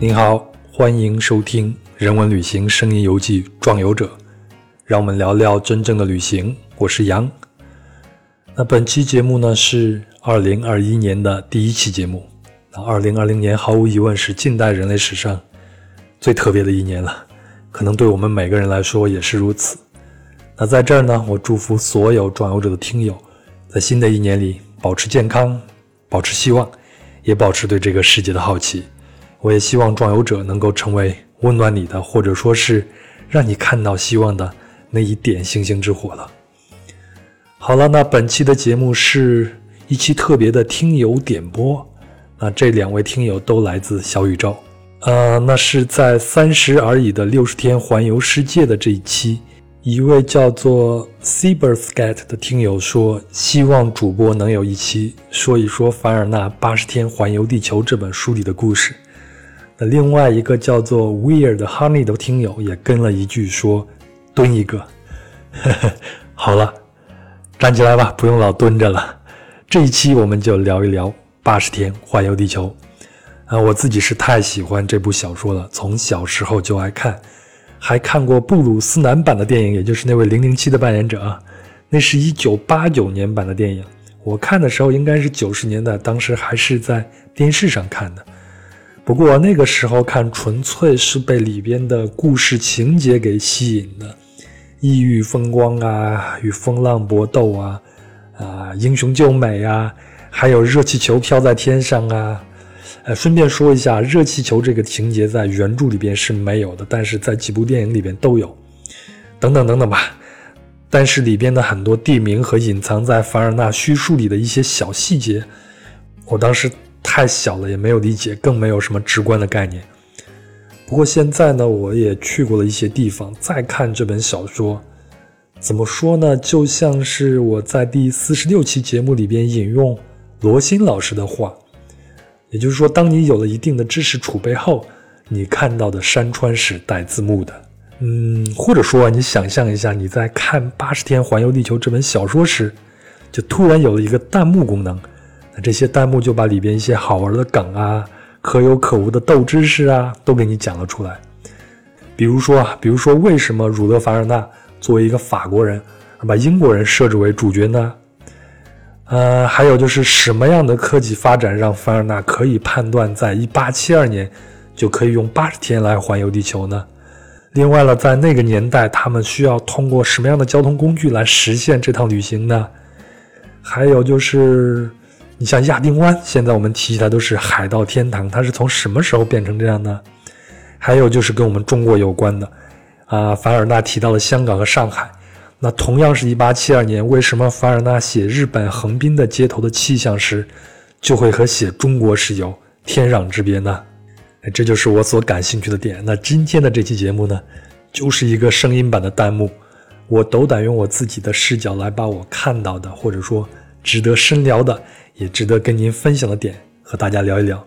您好，欢迎收听人文旅行声音游记《壮游者》，让我们聊聊真正的旅行。我是杨。那本期节目呢是二零二一年的第一期节目。那二零二零年毫无疑问是近代人类史上最特别的一年了，可能对我们每个人来说也是如此。那在这儿呢，我祝福所有壮游者的听友，在新的一年里保持健康，保持希望，也保持对这个世界的好奇。我也希望壮游者能够成为温暖你的，或者说是让你看到希望的那一点星星之火了。好了，那本期的节目是一期特别的听友点播。那这两位听友都来自小宇宙，呃，那是在三十而已的六十天环游世界的这一期，一位叫做 Cyberscat 的听友说，希望主播能有一期说一说凡尔纳《八十天环游地球》这本书里的故事。那另外一个叫做 Weird Honey 的听友也跟了一句说：“蹲一个。”好了，站起来吧，不用老蹲着了。这一期我们就聊一聊八十天环游地球。啊，我自己是太喜欢这部小说了，从小时候就爱看，还看过布鲁斯南版的电影，也就是那位零零七的扮演者啊。那是一九八九年版的电影，我看的时候应该是九十年代，当时还是在电视上看的。不过那个时候看，纯粹是被里边的故事情节给吸引的，异域风光啊，与风浪搏斗啊，啊，英雄救美啊，还有热气球飘在天上啊。呃，顺便说一下，热气球这个情节在原著里边是没有的，但是在几部电影里边都有。等等等等吧。但是里边的很多地名和隐藏在凡尔纳叙述里的一些小细节，我当时。太小了，也没有理解，更没有什么直观的概念。不过现在呢，我也去过了一些地方，再看这本小说，怎么说呢？就像是我在第四十六期节目里边引用罗新老师的话，也就是说，当你有了一定的知识储备后，你看到的山川是带字幕的。嗯，或者说，你想象一下，你在看《八十天环游地球》这本小说时，就突然有了一个弹幕功能。这些弹幕就把里边一些好玩的梗啊、可有可无的斗知识啊，都给你讲了出来。比如说啊，比如说为什么儒勒·凡尔纳作为一个法国人，把英国人设置为主角呢？呃，还有就是什么样的科技发展让凡尔纳可以判断在1872年就可以用80天来环游地球呢？另外了，在那个年代，他们需要通过什么样的交通工具来实现这趟旅行呢？还有就是。你像亚丁湾，现在我们提起来都是海盗天堂，它是从什么时候变成这样呢？还有就是跟我们中国有关的，啊，凡尔纳提到了香港和上海，那同样是一八七二年，为什么凡尔纳写日本横滨的街头的气象时，就会和写中国时有天壤之别呢？这就是我所感兴趣的点。那今天的这期节目呢，就是一个声音版的弹幕，我斗胆用我自己的视角来把我看到的，或者说值得深聊的。也值得跟您分享的点和大家聊一聊。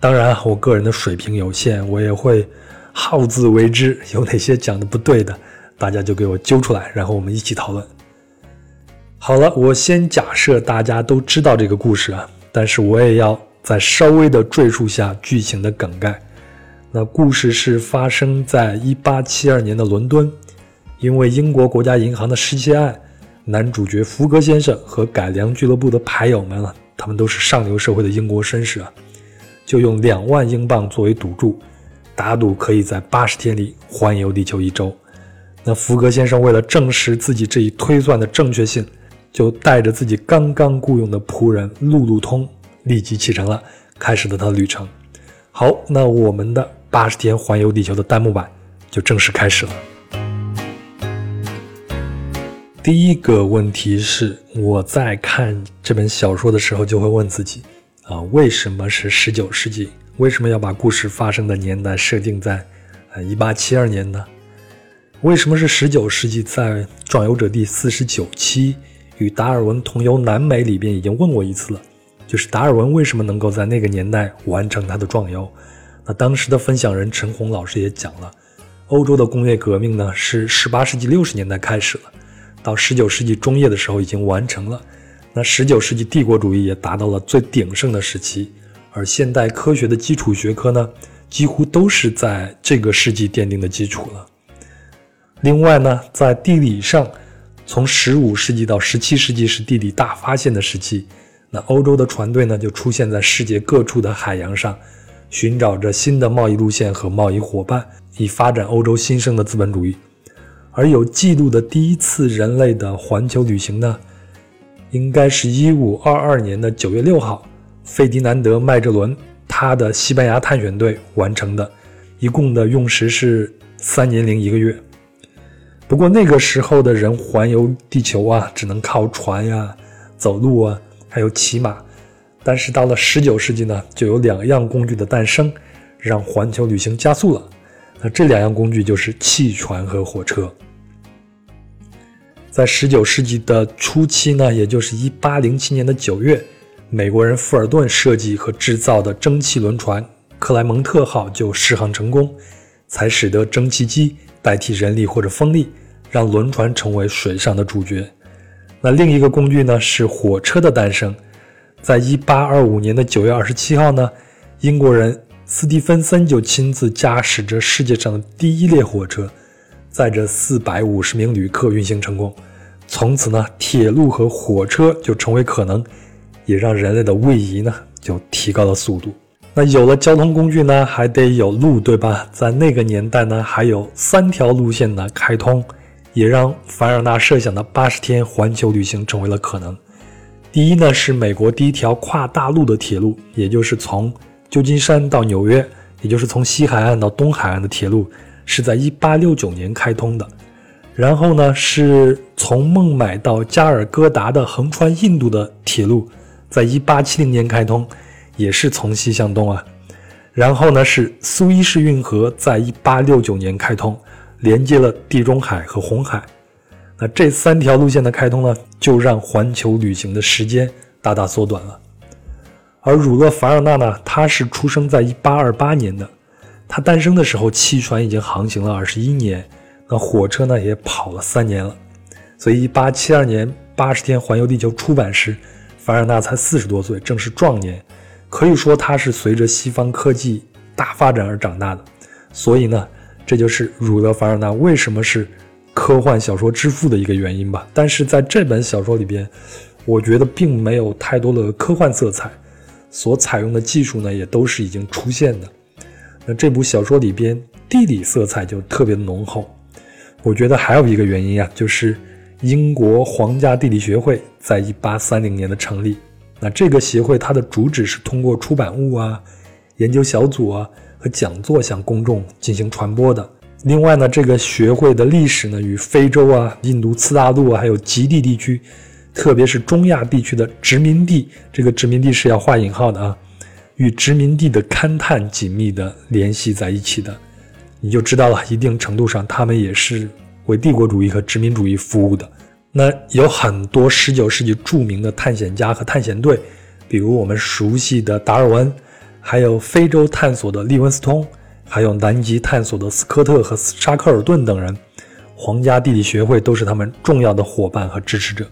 当然，我个人的水平有限，我也会好自为之。有哪些讲的不对的，大家就给我揪出来，然后我们一起讨论。好了，我先假设大家都知道这个故事啊，但是我也要再稍微的赘述下剧情的梗概。那故事是发生在一八七二年的伦敦，因为英国国家银行的失窃案，男主角福格先生和改良俱乐部的牌友们啊。他们都是上流社会的英国绅士啊，就用两万英镑作为赌注，打赌可以在八十天里环游地球一周。那福格先生为了证实自己这一推算的正确性，就带着自己刚刚雇佣的仆人路路通立即启程了，开始了他的旅程。好，那我们的八十天环游地球的弹幕版就正式开始了。第一个问题是，我在看这本小说的时候就会问自己：啊，为什么是十九世纪？为什么要把故事发生的年代设定在呃一八七二年呢？为什么是十九世纪？在《壮游者》第四十九期与达尔文同游南美里边已经问过一次了，就是达尔文为什么能够在那个年代完成他的壮游？那当时的分享人陈红老师也讲了，欧洲的工业革命呢是十八世纪六十年代开始了。到十九世纪中叶的时候已经完成了，那十九世纪帝国主义也达到了最鼎盛的时期，而现代科学的基础学科呢，几乎都是在这个世纪奠定的基础了。另外呢，在地理上，从十五世纪到十七世纪是地理大发现的时期，那欧洲的船队呢就出现在世界各处的海洋上，寻找着新的贸易路线和贸易伙伴，以发展欧洲新生的资本主义。而有记录的第一次人类的环球旅行呢，应该是一五二二年的九月六号，费迪南德·麦哲伦他的西班牙探险队完成的，一共的用时是三年零一个月。不过那个时候的人环游地球啊，只能靠船呀、走路啊，还有骑马。但是到了十九世纪呢，就有两样工具的诞生，让环球旅行加速了。那这两样工具就是汽船和火车。在十九世纪的初期呢，也就是一八零七年的九月，美国人富尔顿设计和制造的蒸汽轮船“克莱蒙特号”就试航成功，才使得蒸汽机代替人力或者风力，让轮船成为水上的主角。那另一个工具呢，是火车的诞生。在一八二五年的九月二十七号呢，英国人斯蒂芬森就亲自驾驶着世界上的第一列火车。载着四百五十名旅客运行成功，从此呢，铁路和火车就成为可能，也让人类的位移呢就提高了速度。那有了交通工具呢，还得有路，对吧？在那个年代呢，还有三条路线的开通，也让凡尔纳设想的八十天环球旅行成为了可能。第一呢，是美国第一条跨大陆的铁路，也就是从旧金山到纽约，也就是从西海岸到东海岸的铁路。是在1869年开通的，然后呢，是从孟买到加尔各答的横穿印度的铁路，在1870年开通，也是从西向东啊。然后呢，是苏伊士运河在1869年开通，连接了地中海和红海。那这三条路线的开通呢，就让环球旅行的时间大大缩短了。而儒勒·凡尔纳呢，他是出生在1828年的。他诞生的时候，汽船已经航行了二十一年，那火车呢也跑了三年了。所以，一八七二年《八十天环游地球》出版时，凡尔纳才四十多岁，正是壮年。可以说，他是随着西方科技大发展而长大的。所以呢，这就是儒勒·凡尔纳为什么是科幻小说之父的一个原因吧。但是在这本小说里边，我觉得并没有太多的科幻色彩，所采用的技术呢，也都是已经出现的。那这部小说里边地理色彩就特别浓厚，我觉得还有一个原因啊，就是英国皇家地理学会在一八三零年的成立。那这个协会它的主旨是通过出版物啊、研究小组啊和讲座向公众进行传播的。另外呢，这个学会的历史呢与非洲啊、印度次大陆啊，还有极地地区，特别是中亚地区的殖民地，这个殖民地是要画引号的啊。与殖民地的勘探紧密地联系在一起的，你就知道了。一定程度上，他们也是为帝国主义和殖民主义服务的。那有很多19世纪著名的探险家和探险队，比如我们熟悉的达尔文，还有非洲探索的利文斯通，还有南极探索的斯科特和沙克尔顿等人。皇家地理学会都是他们重要的伙伴和支持者。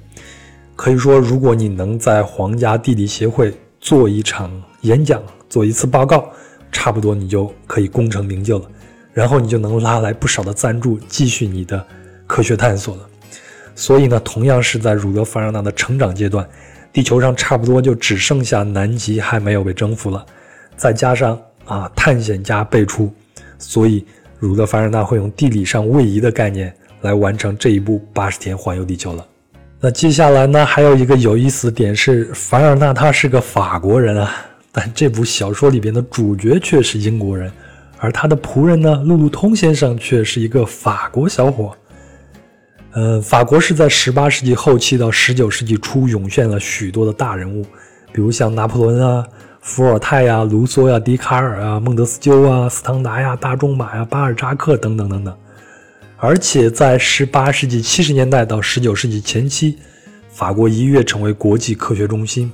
可以说，如果你能在皇家地理协会做一场，演讲做一次报告，差不多你就可以功成名就了，然后你就能拉来不少的赞助，继续你的科学探索了。所以呢，同样是在儒勒·凡尔纳的成长阶段，地球上差不多就只剩下南极还没有被征服了，再加上啊探险家辈出，所以儒勒·凡尔纳会用地理上位移的概念来完成这一部八十天环游地球了。那接下来呢，还有一个有意思的点是，凡尔纳他是个法国人啊。但这部小说里边的主角却是英国人，而他的仆人呢，路路通先生却是一个法国小伙。呃，法国是在18世纪后期到19世纪初涌现了许多的大人物，比如像拿破仑啊、伏尔泰呀、卢梭呀、笛卡尔啊、孟德斯鸠啊、斯汤达呀、大仲马呀、巴尔扎克等等等等。而且在18世纪70年代到19世纪前期，法国一跃成为国际科学中心。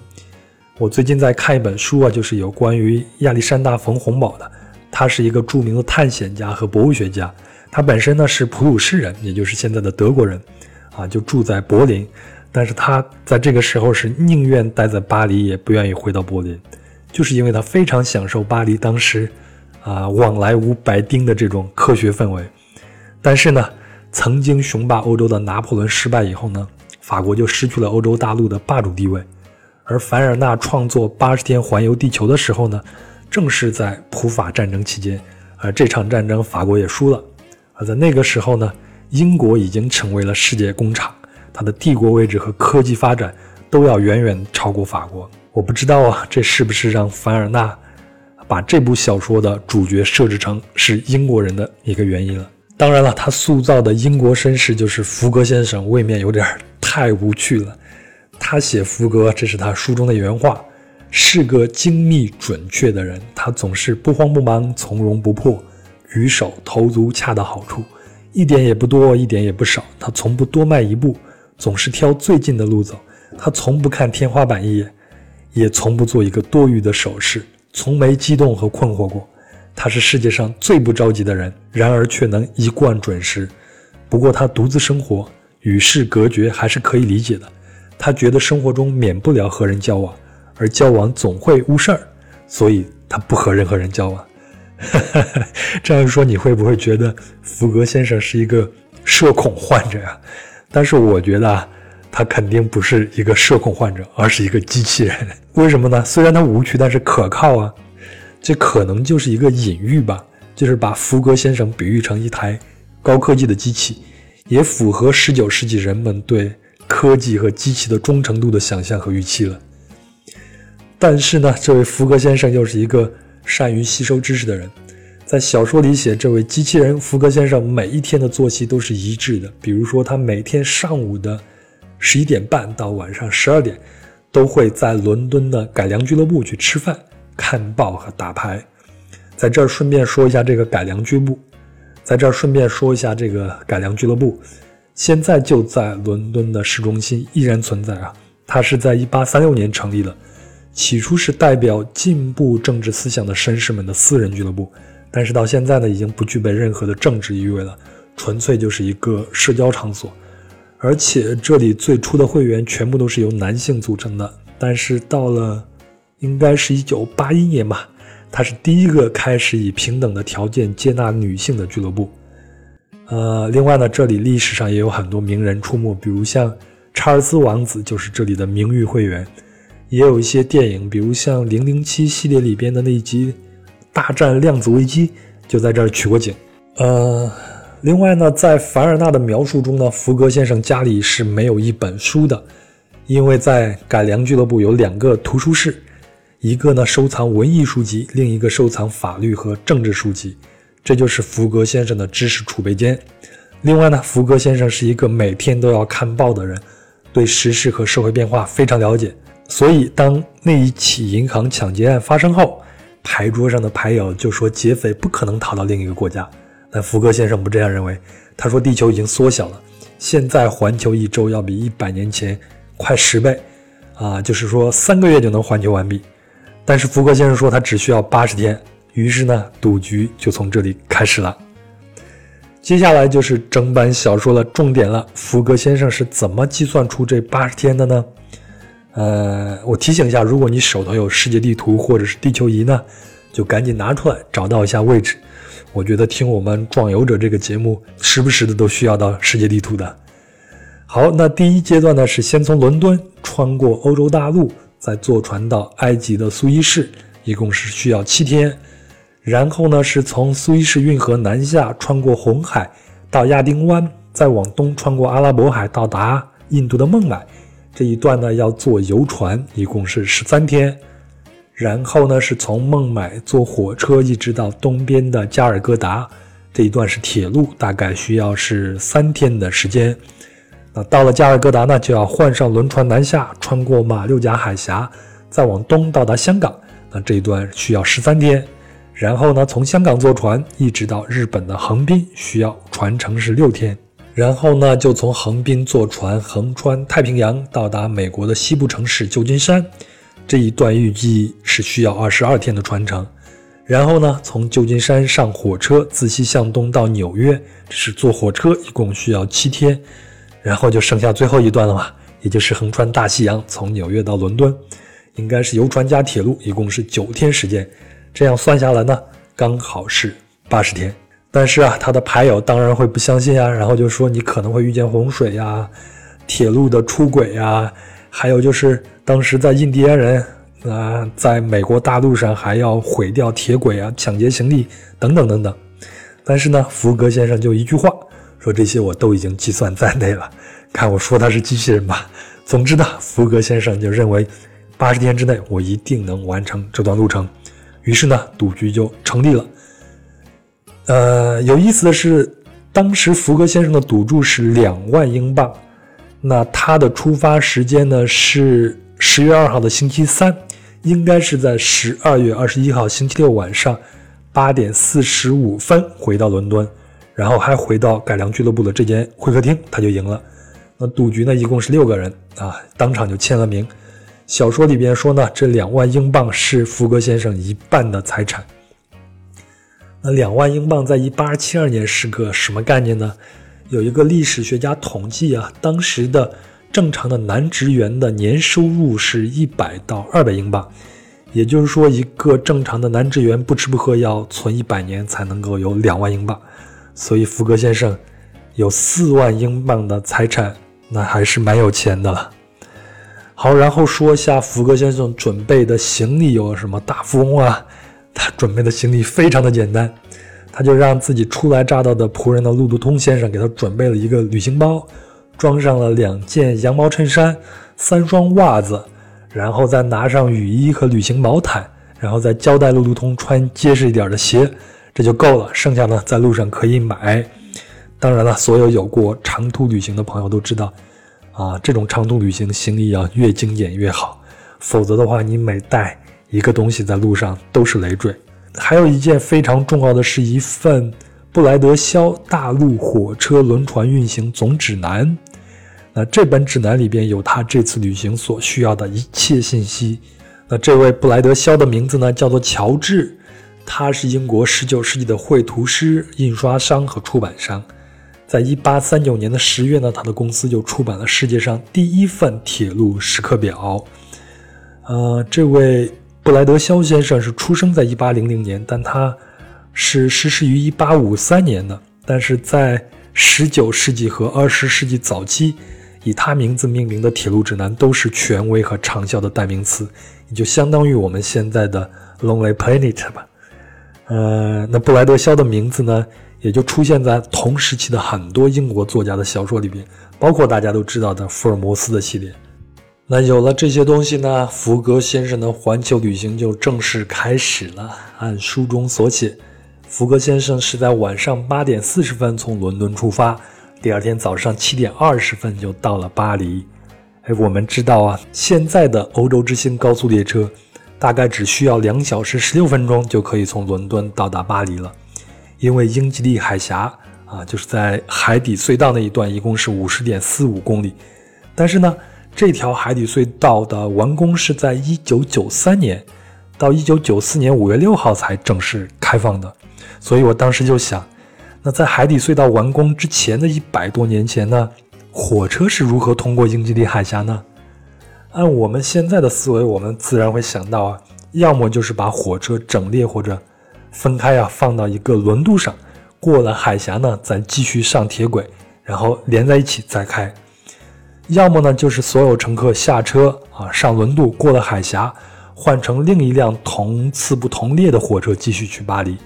我最近在看一本书啊，就是有关于亚历山大·冯·洪堡的。他是一个著名的探险家和博物学家。他本身呢是普鲁士人，也就是现在的德国人，啊，就住在柏林。但是他在这个时候是宁愿待在巴黎，也不愿意回到柏林，就是因为他非常享受巴黎当时啊往来无白丁的这种科学氛围。但是呢，曾经雄霸欧洲的拿破仑失败以后呢，法国就失去了欧洲大陆的霸主地位。而凡尔纳创作《八十天环游地球》的时候呢，正是在普法战争期间，而这场战争法国也输了。而在那个时候呢，英国已经成为了世界工厂，它的帝国位置和科技发展都要远远超过法国。我不知道啊，这是不是让凡尔纳把这部小说的主角设置成是英国人的一个原因了？当然了，他塑造的英国绅士就是福格先生，未免有点太无趣了。他写福格，这是他书中的原话，是个精密准确的人。他总是不慌不忙，从容不迫，举手投足恰到好处，一点也不多，一点也不少。他从不多迈一步，总是挑最近的路走。他从不看天花板一眼，也从不做一个多余的手势，从没激动和困惑过。他是世界上最不着急的人，然而却能一贯准时。不过他独自生活，与世隔绝，还是可以理解的。他觉得生活中免不了和人交往，而交往总会误事儿，所以他不和任何人交往。这样说你会不会觉得福格先生是一个社恐患者呀？但是我觉得啊，他肯定不是一个社恐患者，而是一个机器人。为什么呢？虽然他无趣，但是可靠啊。这可能就是一个隐喻吧，就是把福格先生比喻成一台高科技的机器，也符合十九世纪人们对。科技和机器的忠诚度的想象和预期了。但是呢，这位福格先生又是一个善于吸收知识的人。在小说里写，这位机器人福格先生每一天的作息都是一致的。比如说，他每天上午的十一点半到晚上十二点，都会在伦敦的改良俱乐部去吃饭、看报和打牌。在这儿顺便说一下这个改良俱乐部，在这儿顺便说一下这个改良俱乐部。现在就在伦敦的市中心依然存在啊！它是在1836年成立的，起初是代表进步政治思想的绅士们的私人俱乐部，但是到现在呢，已经不具备任何的政治意味了，纯粹就是一个社交场所。而且这里最初的会员全部都是由男性组成的，但是到了应该是一九八一年吧，它是第一个开始以平等的条件接纳女性的俱乐部。呃，另外呢，这里历史上也有很多名人出没，比如像查尔斯王子就是这里的名誉会员，也有一些电影，比如像《零零七》系列里边的那一集《大战量子危机》就在这儿取过景。呃，另外呢，在凡尔纳的描述中呢，福格先生家里是没有一本书的，因为在改良俱乐部有两个图书室，一个呢收藏文艺书籍，另一个收藏法律和政治书籍。这就是福格先生的知识储备间。另外呢，福格先生是一个每天都要看报的人，对时事和社会变化非常了解。所以，当那一起银行抢劫案发生后，牌桌上的牌友就说劫匪不可能逃到另一个国家。但福格先生不这样认为，他说地球已经缩小了，现在环球一周要比一百年前快十倍，啊，就是说三个月就能环球完毕。但是福格先生说他只需要八十天。于是呢，赌局就从这里开始了。接下来就是整版小说的重点了。福格先生是怎么计算出这八十天的呢？呃，我提醒一下，如果你手头有世界地图或者是地球仪呢，就赶紧拿出来找到一下位置。我觉得听我们壮游者这个节目，时不时的都需要到世界地图的。好，那第一阶段呢，是先从伦敦穿过欧洲大陆，再坐船到埃及的苏伊士，一共是需要七天。然后呢，是从苏伊士运河南下，穿过红海到亚丁湾，再往东穿过阿拉伯海到达印度的孟买。这一段呢要坐游船，一共是十三天。然后呢是从孟买坐火车一直到东边的加尔各答，这一段是铁路，大概需要是三天的时间。那到了加尔各答呢，就要换上轮船南下，穿过马六甲海峡，再往东到达香港。那这一段需要十三天。然后呢，从香港坐船一直到日本的横滨，需要船程是六天。然后呢，就从横滨坐船横穿太平洋，到达美国的西部城市旧金山，这一段预计是需要二十二天的船程。然后呢，从旧金山上火车自西向东到纽约，是坐火车，一共需要七天。然后就剩下最后一段了嘛，也就是横穿大西洋，从纽约到伦敦，应该是游船加铁路，一共是九天时间。这样算下来呢，刚好是八十天。但是啊，他的牌友当然会不相信啊，然后就说你可能会遇见洪水呀、铁路的出轨呀，还有就是当时在印第安人啊，在美国大陆上还要毁掉铁轨啊、抢劫行李等等等等。但是呢，福格先生就一句话说这些我都已经计算在内了，看我说他是机器人吧。总之呢，福格先生就认为八十天之内我一定能完成这段路程，于是呢，赌局就成立了。呃，有意思的是，当时福格先生的赌注是两万英镑，那他的出发时间呢是十月二号的星期三，应该是在十二月二十一号星期六晚上八点四十五分回到伦敦，然后还回到改良俱乐部的这间会客厅，他就赢了。那赌局呢一共是六个人啊，当场就签了名。小说里边说呢，这两万英镑是福格先生一半的财产。那两万英镑在一八七二年是个什么概念呢？有一个历史学家统计啊，当时的正常的男职员的年收入是一百到二百英镑，也就是说，一个正常的男职员不吃不喝要存一百年才能够有两万英镑。所以福格先生有四万英镑的财产，那还是蛮有钱的了。好，然后说一下福格先生准备的行李有什么？大富翁啊！他准备的行李非常的简单，他就让自己初来乍到的仆人的路路通先生给他准备了一个旅行包，装上了两件羊毛衬衫、三双袜子，然后再拿上雨衣和旅行毛毯，然后再交代路路通穿结实一点的鞋，这就够了。剩下的在路上可以买。当然了，所有有过长途旅行的朋友都知道，啊，这种长途旅行行李要越精简越好，否则的话，你每带。一个东西在路上都是累赘。还有一件非常重要的是一份布莱德肖大陆火车轮船运行总指南。那这本指南里边有他这次旅行所需要的一切信息。那这位布莱德肖的名字呢叫做乔治，他是英国19世纪的绘图师、印刷商和出版商。在1839年的十月呢，他的公司就出版了世界上第一份铁路时刻表。呃，这位。布莱德肖先生是出生在1800年，但他是逝世于1853年的。但是在19世纪和20世纪早期，以他名字命名的铁路指南都是权威和畅销的代名词，也就相当于我们现在的 Lonely Planet 吧。呃，那布莱德肖的名字呢，也就出现在同时期的很多英国作家的小说里边，包括大家都知道的福尔摩斯的系列。那有了这些东西呢，福格先生的环球旅行就正式开始了。按书中所写，福格先生是在晚上八点四十分从伦敦出发，第二天早上七点二十分就到了巴黎。哎，我们知道啊，现在的欧洲之星高速列车大概只需要两小时十六分钟就可以从伦敦到达巴黎了，因为英吉利海峡啊，就是在海底隧道那一段，一共是五十点四五公里，但是呢。这条海底隧道的完工是在一九九三年，到一九九四年五月六号才正式开放的。所以我当时就想，那在海底隧道完工之前的一百多年前呢，火车是如何通过英吉利海峡呢？按我们现在的思维，我们自然会想到啊，要么就是把火车整列或者分开啊，放到一个轮渡上，过了海峡呢，再继续上铁轨，然后连在一起再开。要么呢，就是所有乘客下车啊，上轮渡过了海峡，换成另一辆同次不同列的火车继续去巴黎。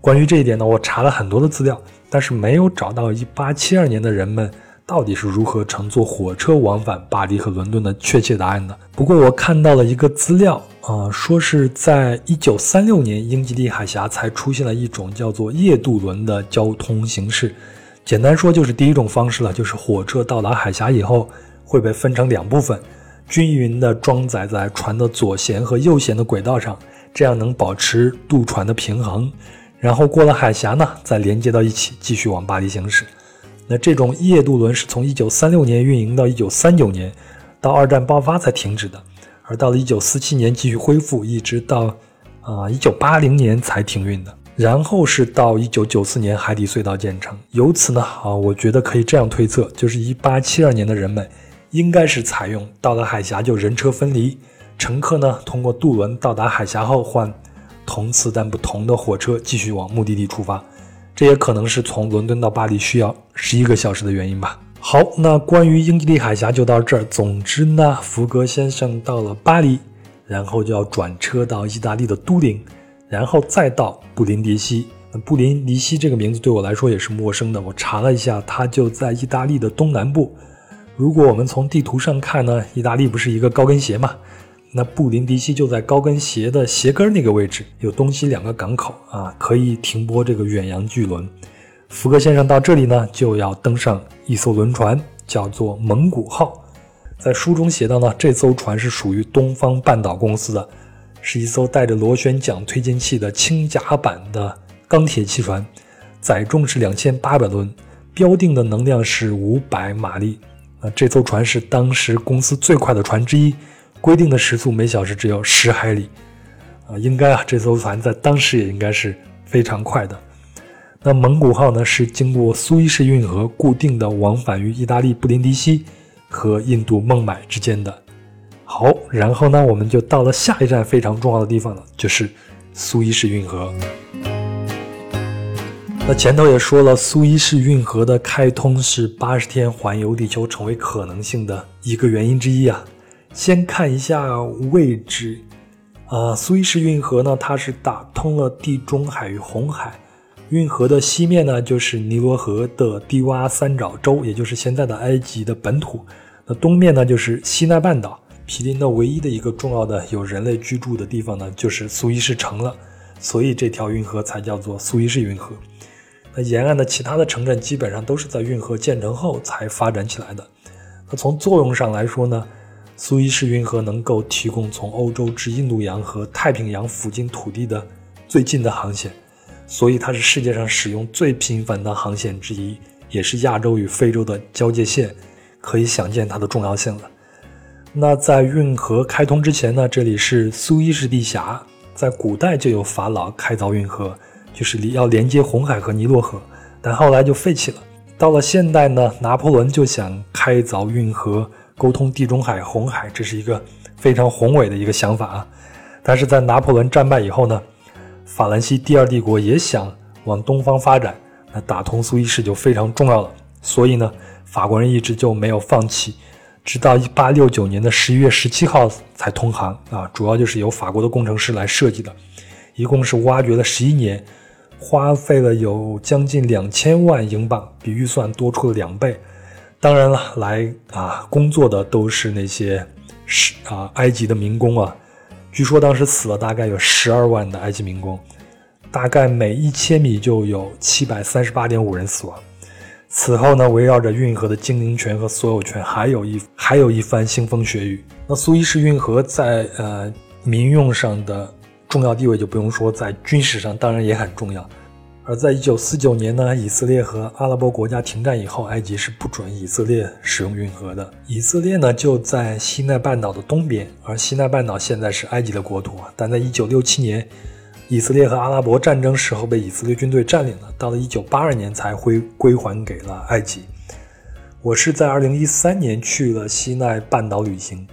关于这一点呢，我查了很多的资料，但是没有找到1872年的人们到底是如何乘坐火车往返巴黎和伦敦的确切答案呢。不过我看到了一个资料啊，说是在1936年，英吉利海峡才出现了一种叫做夜渡轮的交通形式。简单说就是第一种方式了，就是火车到达海峡以后会被分成两部分，均匀地装载在船的左舷和右舷的轨道上，这样能保持渡船的平衡。然后过了海峡呢，再连接到一起，继续往巴黎行驶。那这种夜渡轮是从1936年运营到1939年，到二战爆发才停止的，而到了1947年继续恢复，一直到啊1980年才停运的。然后是到一九九四年海底隧道建成，由此呢，啊，我觉得可以这样推测，就是一八七二年的人们应该是采用到了海峡就人车分离，乘客呢通过渡轮到达海峡后换同次但不同的火车继续往目的地出发。这也可能是从伦敦到巴黎需要十一个小时的原因吧。好，那关于英吉利海峡就到这儿。总之呢，福格先生到了巴黎，然后就要转车到意大利的都灵，然后再到布林迪西。那布林迪西这个名字对我来说也是陌生的。我查了一下，它就在意大利的东南部。如果我们从地图上看呢，意大利不是一个高跟鞋嘛？那布林迪西就在高跟鞋的鞋跟那个位置，有东西两个港口啊，可以停泊这个远洋巨轮。福格先生到这里呢，就要登上一艘轮船，叫做蒙古号。在书中写到呢，这艘船是属于东方半岛公司的，是一艘带着螺旋桨推进器的轻甲板的钢铁汽船，载重是两千八百吨，标定的能量是五百马力。啊，这艘船是当时公司最快的船之一。规定的时速每小时只有十海里，啊，应该啊，这艘船在当时也应该是非常快的。那蒙古号呢，是经过苏伊士运河固定的往返于意大利布林迪西和印度孟买之间的。好，然后呢，我们就到了下一站非常重要的地方了，就是苏伊士运河。那前头也说了，苏伊士运河的开通是八十天环游地球成为可能性的一个原因之一啊。先看一下位置，啊，苏伊士运河呢，它是打通了地中海与红海。运河的西面呢，就是尼罗河的低洼三角洲，也就是现在的埃及的本土。那东面呢，就是西奈半岛。毗邻的唯一的一个重要的有人类居住的地方呢，就是苏伊士城了。所以这条运河才叫做苏伊士运河。那沿岸的其他的城镇基本上都是在运河建成后才发展起来的。那从作用上来说呢？苏伊士运河能够提供从欧洲至印度洋和太平洋附近土地的最近的航线，所以它是世界上使用最频繁的航线之一，也是亚洲与非洲的交界线，可以想见它的重要性了。那在运河开通之前呢，这里是苏伊士地峡，在古代就有法老开凿运河，就是要连接红海和尼罗河，但后来就废弃了。到了现代呢，拿破仑就想开凿运河。沟通地中海、红海，这是一个非常宏伟的一个想法啊！但是在拿破仑战败以后呢，法兰西第二帝国也想往东方发展，那打通苏伊士就非常重要了。所以呢，法国人一直就没有放弃，直到一八六九年的十一月十七号才通航啊！主要就是由法国的工程师来设计的，一共是挖掘了十一年，花费了有将近两千万英镑，比预算多出了两倍。当然了，来啊工作的都是那些是啊埃及的民工啊，据说当时死了大概有十二万的埃及民工，大概每一千米就有七百三十八点五人死亡。此后呢，围绕着运河的经营权和所有权，还有一还有一番腥风血雨。那苏伊士运河在呃民用上的重要地位就不用说，在军事上当然也很重要。而在一九四九年呢，以色列和阿拉伯国家停战以后，埃及是不准以色列使用运河的。以色列呢就在西奈半岛的东边，而西奈半岛现在是埃及的国土。但在一九六七年，以色列和阿拉伯战争时候被以色列军队占领了，到了一九八二年才归归还给了埃及。我是在二零一三年去了西奈半岛旅行，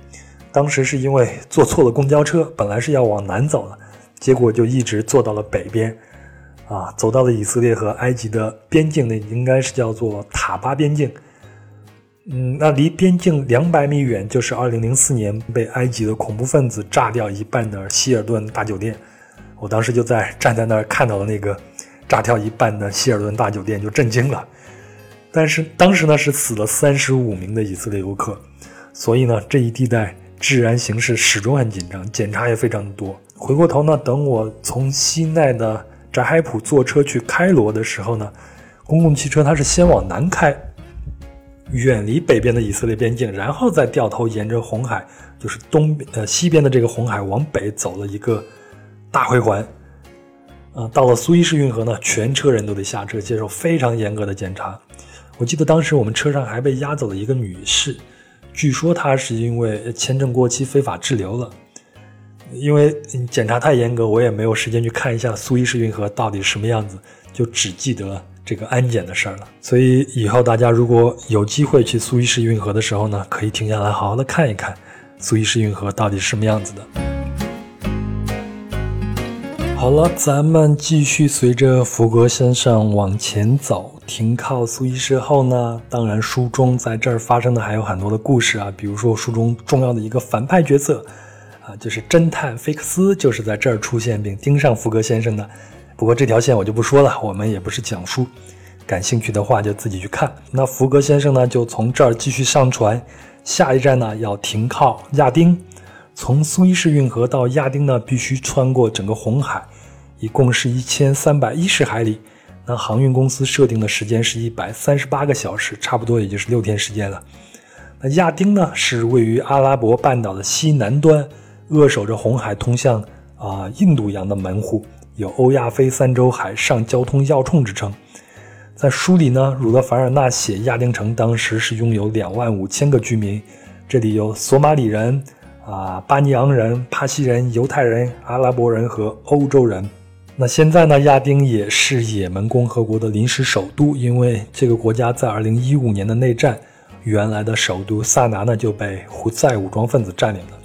当时是因为坐错了公交车，本来是要往南走的，结果就一直坐到了北边。啊，走到了以色列和埃及的边境，那应该是叫做塔巴边境。嗯，那离边境两百米远就是2004年被埃及的恐怖分子炸掉一半的希尔顿大酒店。我当时就在站在那儿看到了那个炸掉一半的希尔顿大酒店，就震惊了。但是当时呢是死了三十五名的以色列游客，所以呢这一地带治安形势始终很紧张，检查也非常多。回过头呢，等我从西奈的。扎海普坐车去开罗的时候呢，公共汽车它是先往南开，远离北边的以色列边境，然后再掉头沿着红海，就是东呃西边的这个红海往北走了一个大回环。啊，到了苏伊士运河呢，全车人都得下车接受非常严格的检查。我记得当时我们车上还被押走了一个女士，据说她是因为签证过期非法滞留了。因为检查太严格，我也没有时间去看一下苏伊士运河到底什么样子，就只记得这个安检的事儿了。所以以后大家如果有机会去苏伊士运河的时候呢，可以停下来好好的看一看苏伊士运河到底是什么样子的。好了，咱们继续随着福格先生往前走。停靠苏伊士后呢，当然书中在这儿发生的还有很多的故事啊，比如说书中重要的一个反派角色啊，就是侦探菲克斯，就是在这儿出现并盯上福格先生的。不过这条线我就不说了，我们也不是讲书，感兴趣的话就自己去看。那福格先生呢，就从这儿继续上船，下一站呢要停靠亚丁。从苏伊士运河到亚丁呢，必须穿过整个红海，一共是一千三百一十海里。那航运公司设定的时间是一百三十八个小时，差不多也就是六天时间了。那亚丁呢，是位于阿拉伯半岛的西南端，扼守着红海通向啊印度洋的门户，有欧亚非三洲海上交通要冲之称。在书里呢，儒勒凡尔纳写亚丁城当时是拥有两万五千个居民，这里有索马里人。啊，巴尼昂人、帕西人、犹太人、阿拉伯人和欧洲人。那现在呢？亚丁也是也门共和国的临时首都，因为这个国家在2015年的内战，原来的首都萨拿呢就被胡塞武装分子占领了。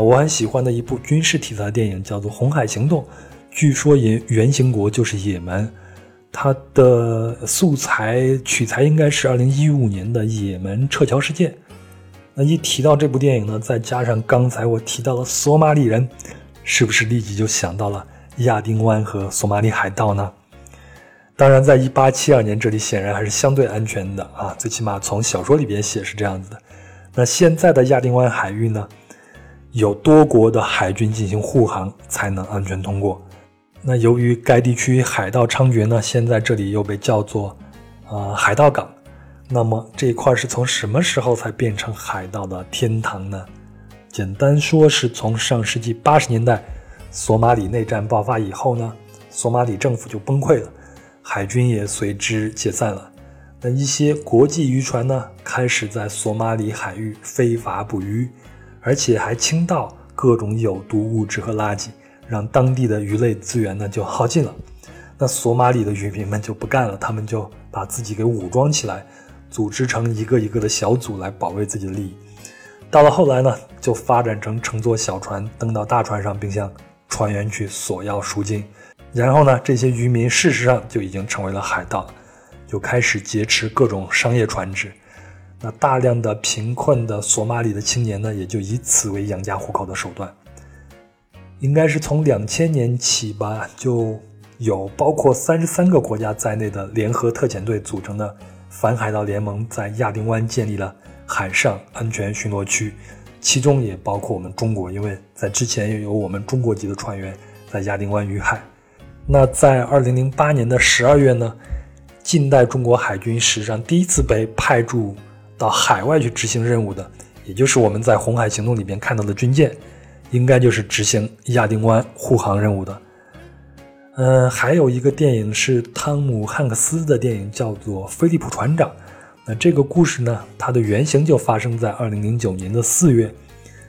我很喜欢的一部军事题材的电影叫做《红海行动》，据说原原型国就是也门，它的素材取材应该是2015年的也门撤侨事件。那一提到这部电影呢，再加上刚才我提到的索马里人，是不是立即就想到了亚丁湾和索马里海盗呢？当然，在一八七二年这里显然还是相对安全的啊，最起码从小说里边写是这样子的。那现在的亚丁湾海域呢，有多国的海军进行护航才能安全通过。那由于该地区海盗猖獗呢，现在这里又被叫做啊海盗港。那么这一块是从什么时候才变成海盗的天堂呢？简单说，是从上世纪八十年代索马里内战爆发以后呢，索马里政府就崩溃了，海军也随之解散了。那一些国际渔船呢，开始在索马里海域非法捕鱼，而且还倾倒各种有毒物质和垃圾，让当地的鱼类资源呢就耗尽了。那索马里的渔民们就不干了，他们就把自己给武装起来。组织成一个一个的小组来保卫自己的利益。到了后来呢，就发展成乘坐小船登到大船上，并向船员去索要赎金。然后呢，这些渔民事实上就已经成为了海盗，就开始劫持各种商业船只。那大量的贫困的索马里的青年呢，也就以此为养家糊口的手段。应该是从两千年起吧，就有包括三十三个国家在内的联合特遣队组成的。反海盗联盟在亚丁湾建立了海上安全巡逻区，其中也包括我们中国，因为在之前也有我们中国籍的船员在亚丁湾遇害。那在二零零八年的十二月呢，近代中国海军史上第一次被派驻到海外去执行任务的，也就是我们在红海行动里边看到的军舰，应该就是执行亚丁湾护航任务的。嗯，还有一个电影是汤姆汉克斯的电影，叫做《菲利普船长》。那这个故事呢，它的原型就发生在二零零九年的四月，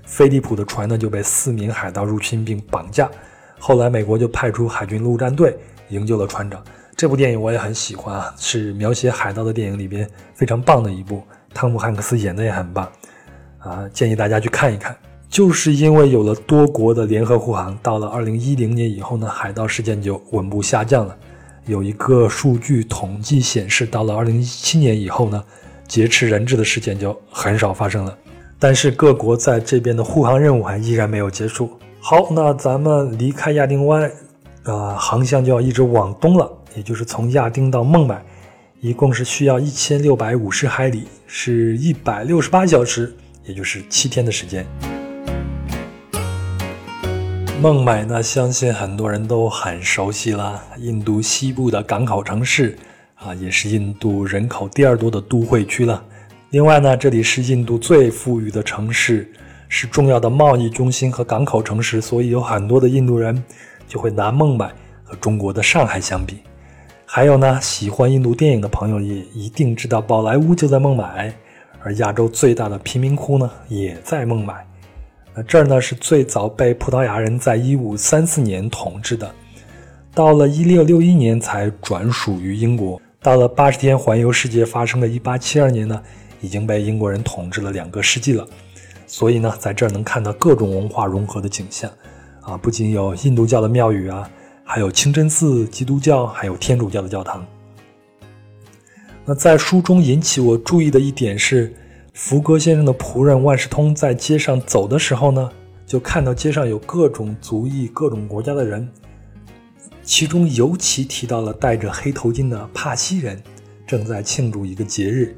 菲利普的船呢就被四名海盗入侵并绑架，后来美国就派出海军陆战队营救了船长。这部电影我也很喜欢啊，是描写海盗的电影里边非常棒的一部，汤姆汉克斯演的也很棒啊，建议大家去看一看。就是因为有了多国的联合护航，到了二零一零年以后呢，海盗事件就稳步下降了。有一个数据统计显示，到了二零一七年以后呢，劫持人质的事件就很少发生了。但是各国在这边的护航任务还依然没有结束。好，那咱们离开亚丁湾，呃，航向就要一直往东了，也就是从亚丁到孟买，一共是需要一千六百五十海里，是一百六十八小时，也就是七天的时间。孟买呢，相信很多人都很熟悉了。印度西部的港口城市啊，也是印度人口第二多的都会区了。另外呢，这里是印度最富裕的城市，是重要的贸易中心和港口城市，所以有很多的印度人就会拿孟买和中国的上海相比。还有呢，喜欢印度电影的朋友也一定知道，宝莱坞就在孟买，而亚洲最大的贫民窟呢，也在孟买。那这儿呢是最早被葡萄牙人在1534年统治的，到了1661年才转属于英国。到了八十天环游世界发生的一八七二年呢，已经被英国人统治了两个世纪了。所以呢，在这儿能看到各种文化融合的景象，啊，不仅有印度教的庙宇啊，还有清真寺、基督教，还有天主教的教堂。那在书中引起我注意的一点是，福格先生的仆人万事通在街上走的时候呢，就看到街上有各种族裔、各种国家的人，其中尤其提到了戴着黑头巾的帕西人，正在庆祝一个节日，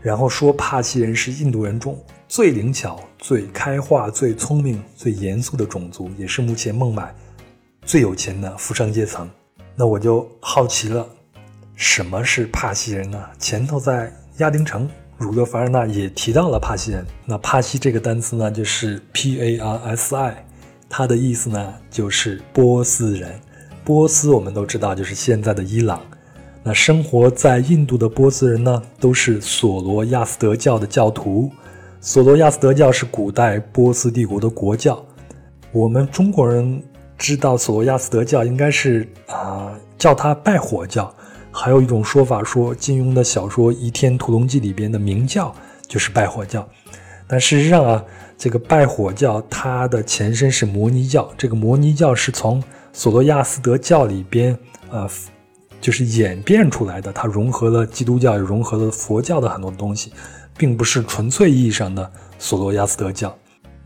然后说帕西人是印度人中最灵巧、最开化、最聪明、最严肃的种族，也是目前孟买最有钱的富商阶层。那我就好奇了。什么是帕西人呢？前头在亚丁城，儒勒·凡尔纳也提到了帕西人。那帕西这个单词呢，就是 P A R S I，它的意思呢就是波斯人。波斯我们都知道就是现在的伊朗。那生活在印度的波斯人呢，都是索罗亚斯德教的教徒。索罗亚斯德教是古代波斯帝国的国教。我们中国人知道索罗亚斯德教应该是啊，叫它拜火教。还有一种说法说，金庸的小说《倚天屠龙记》里边的明教就是拜火教，但事实上啊，这个拜火教它的前身是摩尼教，这个摩尼教是从索罗亚斯德教里边呃，就是演变出来的，它融合了基督教，也融合了佛教的很多东西，并不是纯粹意义上的索罗亚斯德教。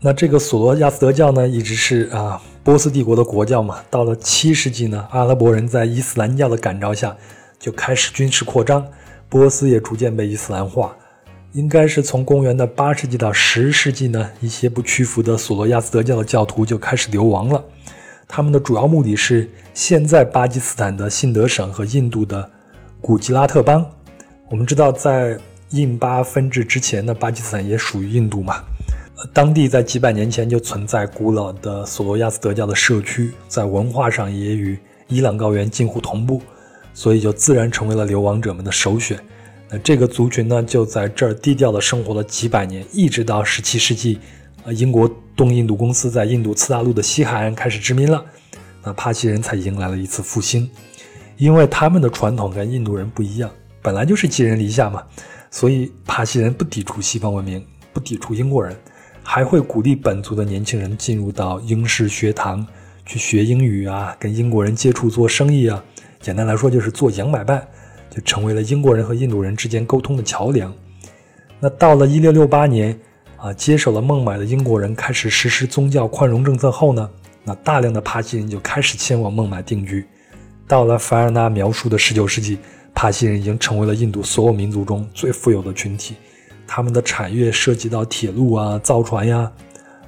那这个索罗亚斯德教呢，一直是啊波斯帝国的国教嘛。到了七世纪呢，阿拉伯人在伊斯兰教的感召下。就开始军事扩张，波斯也逐渐被伊斯兰化。应该是从公元的八世纪到十世纪呢，一些不屈服的索罗亚斯德教的教徒就开始流亡了。他们的主要目的是现在巴基斯坦的信德省和印度的古吉拉特邦。我们知道，在印巴分治之前呢，巴基斯坦也属于印度嘛。当地在几百年前就存在古老的索罗亚斯德教的社区，在文化上也与伊朗高原近乎同步。所以就自然成为了流亡者们的首选。那这个族群呢，就在这儿低调的生活了几百年，一直到十七世纪，啊，英国东印度公司在印度次大陆的西海岸开始殖民了，那帕西人才迎来了一次复兴。因为他们的传统跟印度人不一样，本来就是寄人篱下嘛，所以帕西人不抵触西方文明，不抵触英国人，还会鼓励本族的年轻人进入到英式学堂去学英语啊，跟英国人接触做生意啊。简单来说，就是做洋买办，就成为了英国人和印度人之间沟通的桥梁。那到了一六六八年，啊，接手了孟买的英国人开始实施宗教宽容政策后呢，那大量的帕西人就开始前往孟买定居。到了凡尔纳描述的十九世纪，帕西人已经成为了印度所有民族中最富有的群体，他们的产业涉及到铁路啊、造船呀、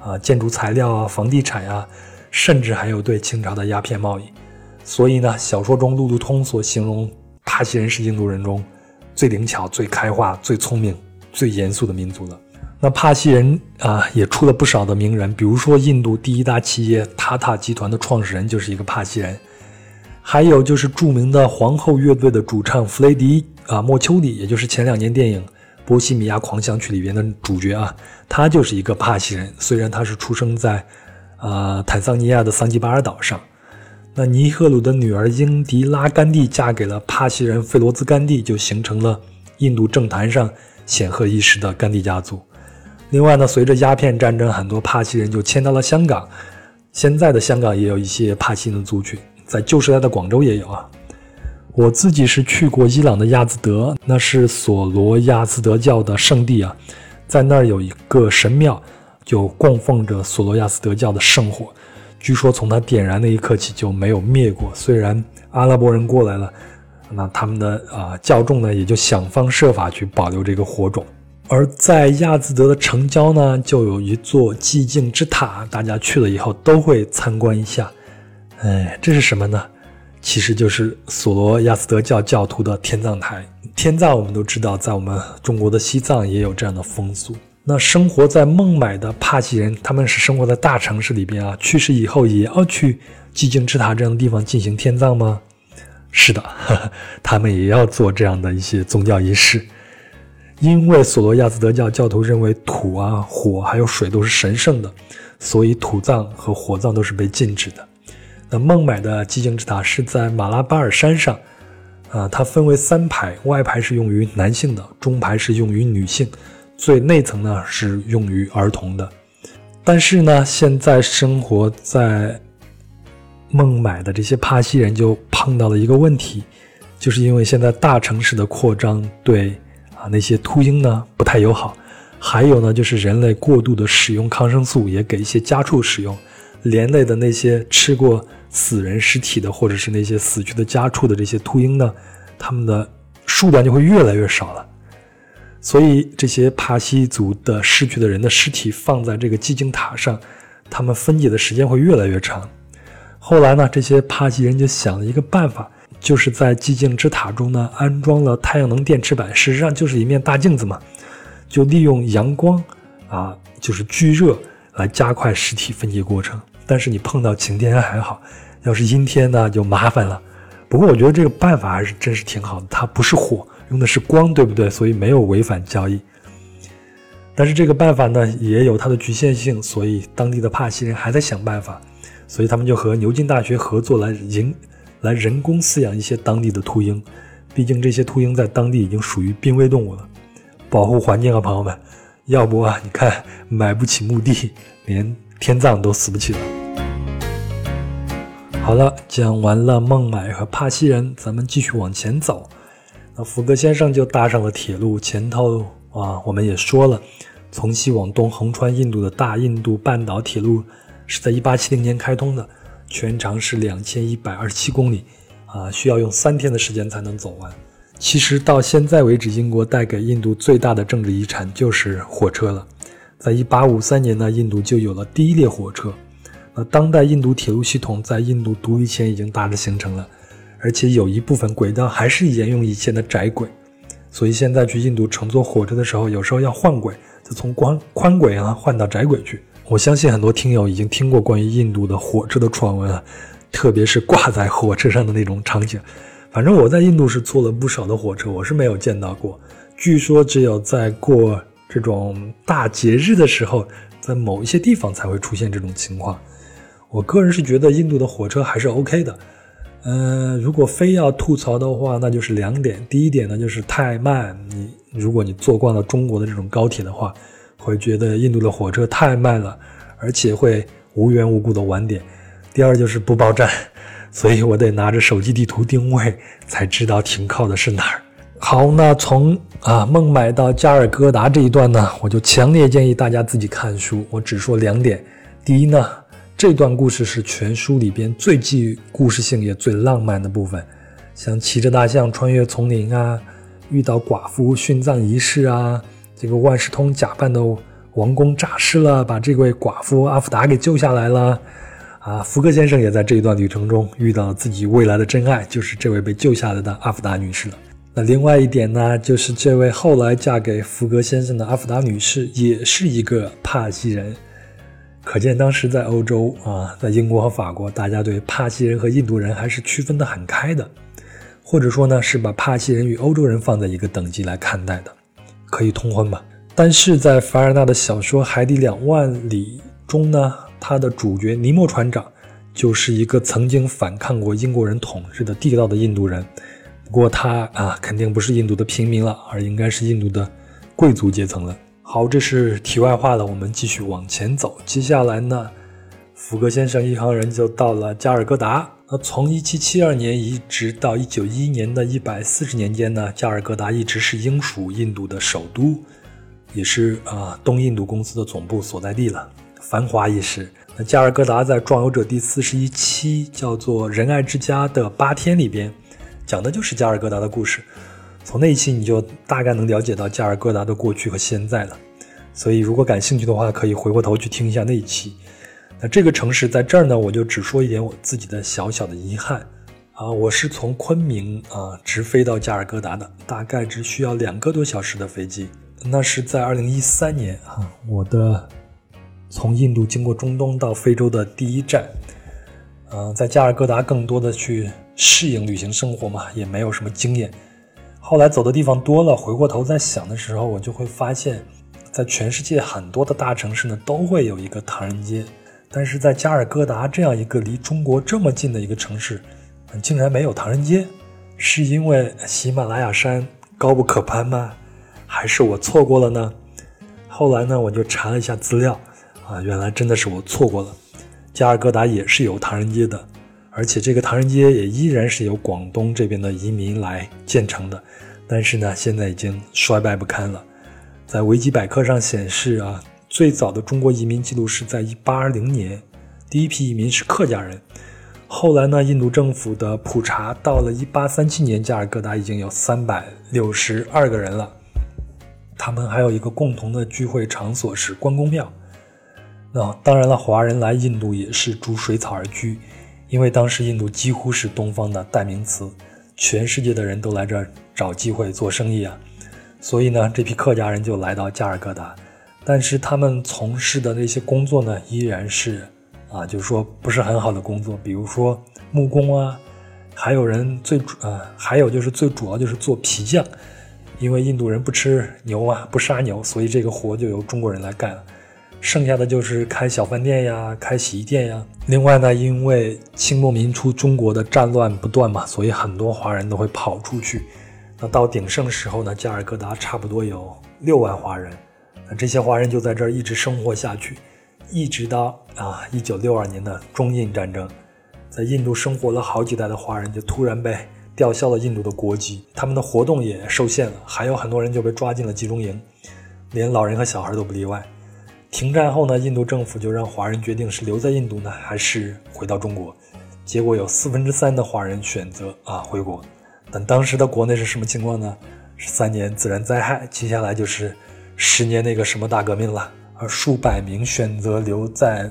啊建筑材料啊、房地产呀，甚至还有对清朝的鸦片贸易。所以呢，小说中路路通所形容帕西人是印度人中最灵巧、最开化、最聪明、最严肃的民族了。那帕西人啊，也出了不少的名人，比如说印度第一大企业塔塔集团的创始人就是一个帕西人，还有就是著名的皇后乐队的主唱弗雷迪啊莫丘里，也就是前两年电影《波西米亚狂想曲》里边的主角啊，他就是一个帕西人，虽然他是出生在呃坦桑尼亚的桑吉巴尔岛上。那尼赫鲁的女儿英迪拉·甘地嫁给了帕西人费罗兹·甘地，就形成了印度政坛上显赫一时的甘地家族。另外呢，随着鸦片战争，很多帕西人就迁到了香港。现在的香港也有一些帕西人族群，在旧时代的广州也有啊。我自己是去过伊朗的亚兹德，那是索罗亚斯德教的圣地啊，在那儿有一个神庙，就供奉着索罗亚斯德教的圣火。据说从它点燃那一刻起就没有灭过。虽然阿拉伯人过来了，那他们的啊教众呢也就想方设法去保留这个火种。而在亚兹德的城郊呢，就有一座寂静之塔，大家去了以后都会参观一下。哎，这是什么呢？其实就是索罗亚斯德教教徒的天葬台。天葬我们都知道，在我们中国的西藏也有这样的风俗。那生活在孟买的帕西人，他们是生活在大城市里边啊，去世以后也要去寂静之塔这样的地方进行天葬吗？是的，他们也要做这样的一些宗教仪式，因为索罗亚斯德教教徒认为土啊、火还有水都是神圣的，所以土葬和火葬都是被禁止的。那孟买的寂静之塔是在马拉巴尔山上，啊，它分为三排，外排是用于男性的，中排是用于女性。最内层呢是用于儿童的，但是呢，现在生活在孟买的这些帕西人就碰到了一个问题，就是因为现在大城市的扩张对啊那些秃鹰呢不太友好，还有呢就是人类过度的使用抗生素，也给一些家畜使用，连累的那些吃过死人尸体的或者是那些死去的家畜的这些秃鹰呢，它们的数量就会越来越少了。所以这些帕西族的逝去的人的尸体放在这个寂静塔上，他们分解的时间会越来越长。后来呢，这些帕西人就想了一个办法，就是在寂静之塔中呢安装了太阳能电池板，事实上就是一面大镜子嘛，就利用阳光啊，就是聚热来加快尸体分解过程。但是你碰到晴天还好，要是阴天呢就麻烦了。不过我觉得这个办法还是真是挺好的，它不是火。用的是光，对不对？所以没有违反交易。但是这个办法呢，也有它的局限性，所以当地的帕西人还在想办法。所以他们就和牛津大学合作来营来人工饲养一些当地的秃鹰。毕竟这些秃鹰在当地已经属于濒危动物了，保护环境啊，朋友们。要不啊，你看买不起墓地，连天葬都死不起了。好了，讲完了孟买和帕西人，咱们继续往前走。那福格先生就搭上了铁路，前头啊，我们也说了，从西往东横穿印度的大印度半岛铁路是在1870年开通的，全长是2127公里，啊，需要用三天的时间才能走完。其实到现在为止，英国带给印度最大的政治遗产就是火车了。在1853年呢，印度就有了第一列火车。那当代印度铁路系统在印度独立前已经大致形成了。而且有一部分轨道还是沿用以前的窄轨，所以现在去印度乘坐火车的时候，有时候要换轨，就从宽宽轨啊换到窄轨去。我相信很多听友已经听过关于印度的火车的传闻了，特别是挂在火车上的那种场景。反正我在印度是坐了不少的火车，我是没有见到过。据说只有在过这种大节日的时候，在某一些地方才会出现这种情况。我个人是觉得印度的火车还是 OK 的。嗯，如果非要吐槽的话，那就是两点。第一点呢，就是太慢。你如果你坐惯了中国的这种高铁的话，会觉得印度的火车太慢了，而且会无缘无故的晚点。第二就是不报站，所以我得拿着手机地图定位，才知道停靠的是哪儿。好，那从啊孟买到加尔各答这一段呢，我就强烈建议大家自己看书。我只说两点。第一呢。这段故事是全书里边最具故事性也最浪漫的部分，像骑着大象穿越丛林啊，遇到寡妇殉葬仪式啊，这个万事通假扮的王宫诈尸了，把这位寡妇阿芙达给救下来了，啊，福格先生也在这一段旅程中遇到了自己未来的真爱，就是这位被救下来的阿芙达女士了。那另外一点呢，就是这位后来嫁给福格先生的阿芙达女士也是一个帕西人。可见当时在欧洲啊，在英国和法国，大家对帕西人和印度人还是区分得很开的，或者说呢，是把帕西人与欧洲人放在一个等级来看待的，可以通婚吧。但是在凡尔纳的小说《海底两万里》中呢，他的主角尼莫船长就是一个曾经反抗过英国人统治的地道的印度人，不过他啊，肯定不是印度的平民了，而应该是印度的贵族阶层了。好，这是题外话了。我们继续往前走。接下来呢，福格先生一行人就到了加尔各答。那从1772年一直到1911年的一百四十年间呢，加尔各答一直是英属印度的首都，也是啊东印度公司的总部所在地了，繁华一时。那加尔各答在《壮游者》第四十一期叫做《仁爱之家的八天》里边，讲的就是加尔各答的故事。从那一期你就大概能了解到加尔各答的过去和现在了，所以如果感兴趣的话，可以回过头去听一下那一期。那这个城市在这儿呢，我就只说一点我自己的小小的遗憾啊，我是从昆明啊直飞到加尔各答的，大概只需要两个多小时的飞机。那是在二零一三年啊，我的从印度经过中东到非洲的第一站，嗯，在加尔各答更多的去适应旅行生活嘛，也没有什么经验。后来走的地方多了，回过头再想的时候，我就会发现，在全世界很多的大城市呢，都会有一个唐人街，但是在加尔各答这样一个离中国这么近的一个城市，竟然没有唐人街，是因为喜马拉雅山高不可攀吗？还是我错过了呢？后来呢，我就查了一下资料，啊，原来真的是我错过了，加尔各答也是有唐人街的，而且这个唐人街也依然是由广东这边的移民来建成的，但是呢，现在已经衰败不堪了。在维基百科上显示啊，最早的中国移民记录是在1820年，第一批移民是客家人。后来呢，印度政府的普查到了1837年，加尔各答已经有362个人了。他们还有一个共同的聚会场所是关公庙。那当然了，华人来印度也是逐水草而居。因为当时印度几乎是东方的代名词，全世界的人都来这儿找机会做生意啊，所以呢，这批客家人就来到加尔各答，但是他们从事的那些工作呢，依然是啊，就是说不是很好的工作，比如说木工啊，还有人最主啊，还有就是最主要就是做皮匠，因为印度人不吃牛啊，不杀牛，所以这个活就由中国人来干了。剩下的就是开小饭店呀，开洗衣店呀。另外呢，因为清末民初中国的战乱不断嘛，所以很多华人都会跑出去。那到鼎盛时候呢，加尔各答差不多有六万华人。那这些华人就在这儿一直生活下去，一直到啊一九六二年的中印战争，在印度生活了好几代的华人就突然被吊销了印度的国籍，他们的活动也受限了，还有很多人就被抓进了集中营，连老人和小孩都不例外。停战后呢，印度政府就让华人决定是留在印度呢，还是回到中国。结果有四分之三的华人选择啊回国。但当时的国内是什么情况呢？是三年自然灾害，接下来就是十年那个什么大革命了。而数百名选择留在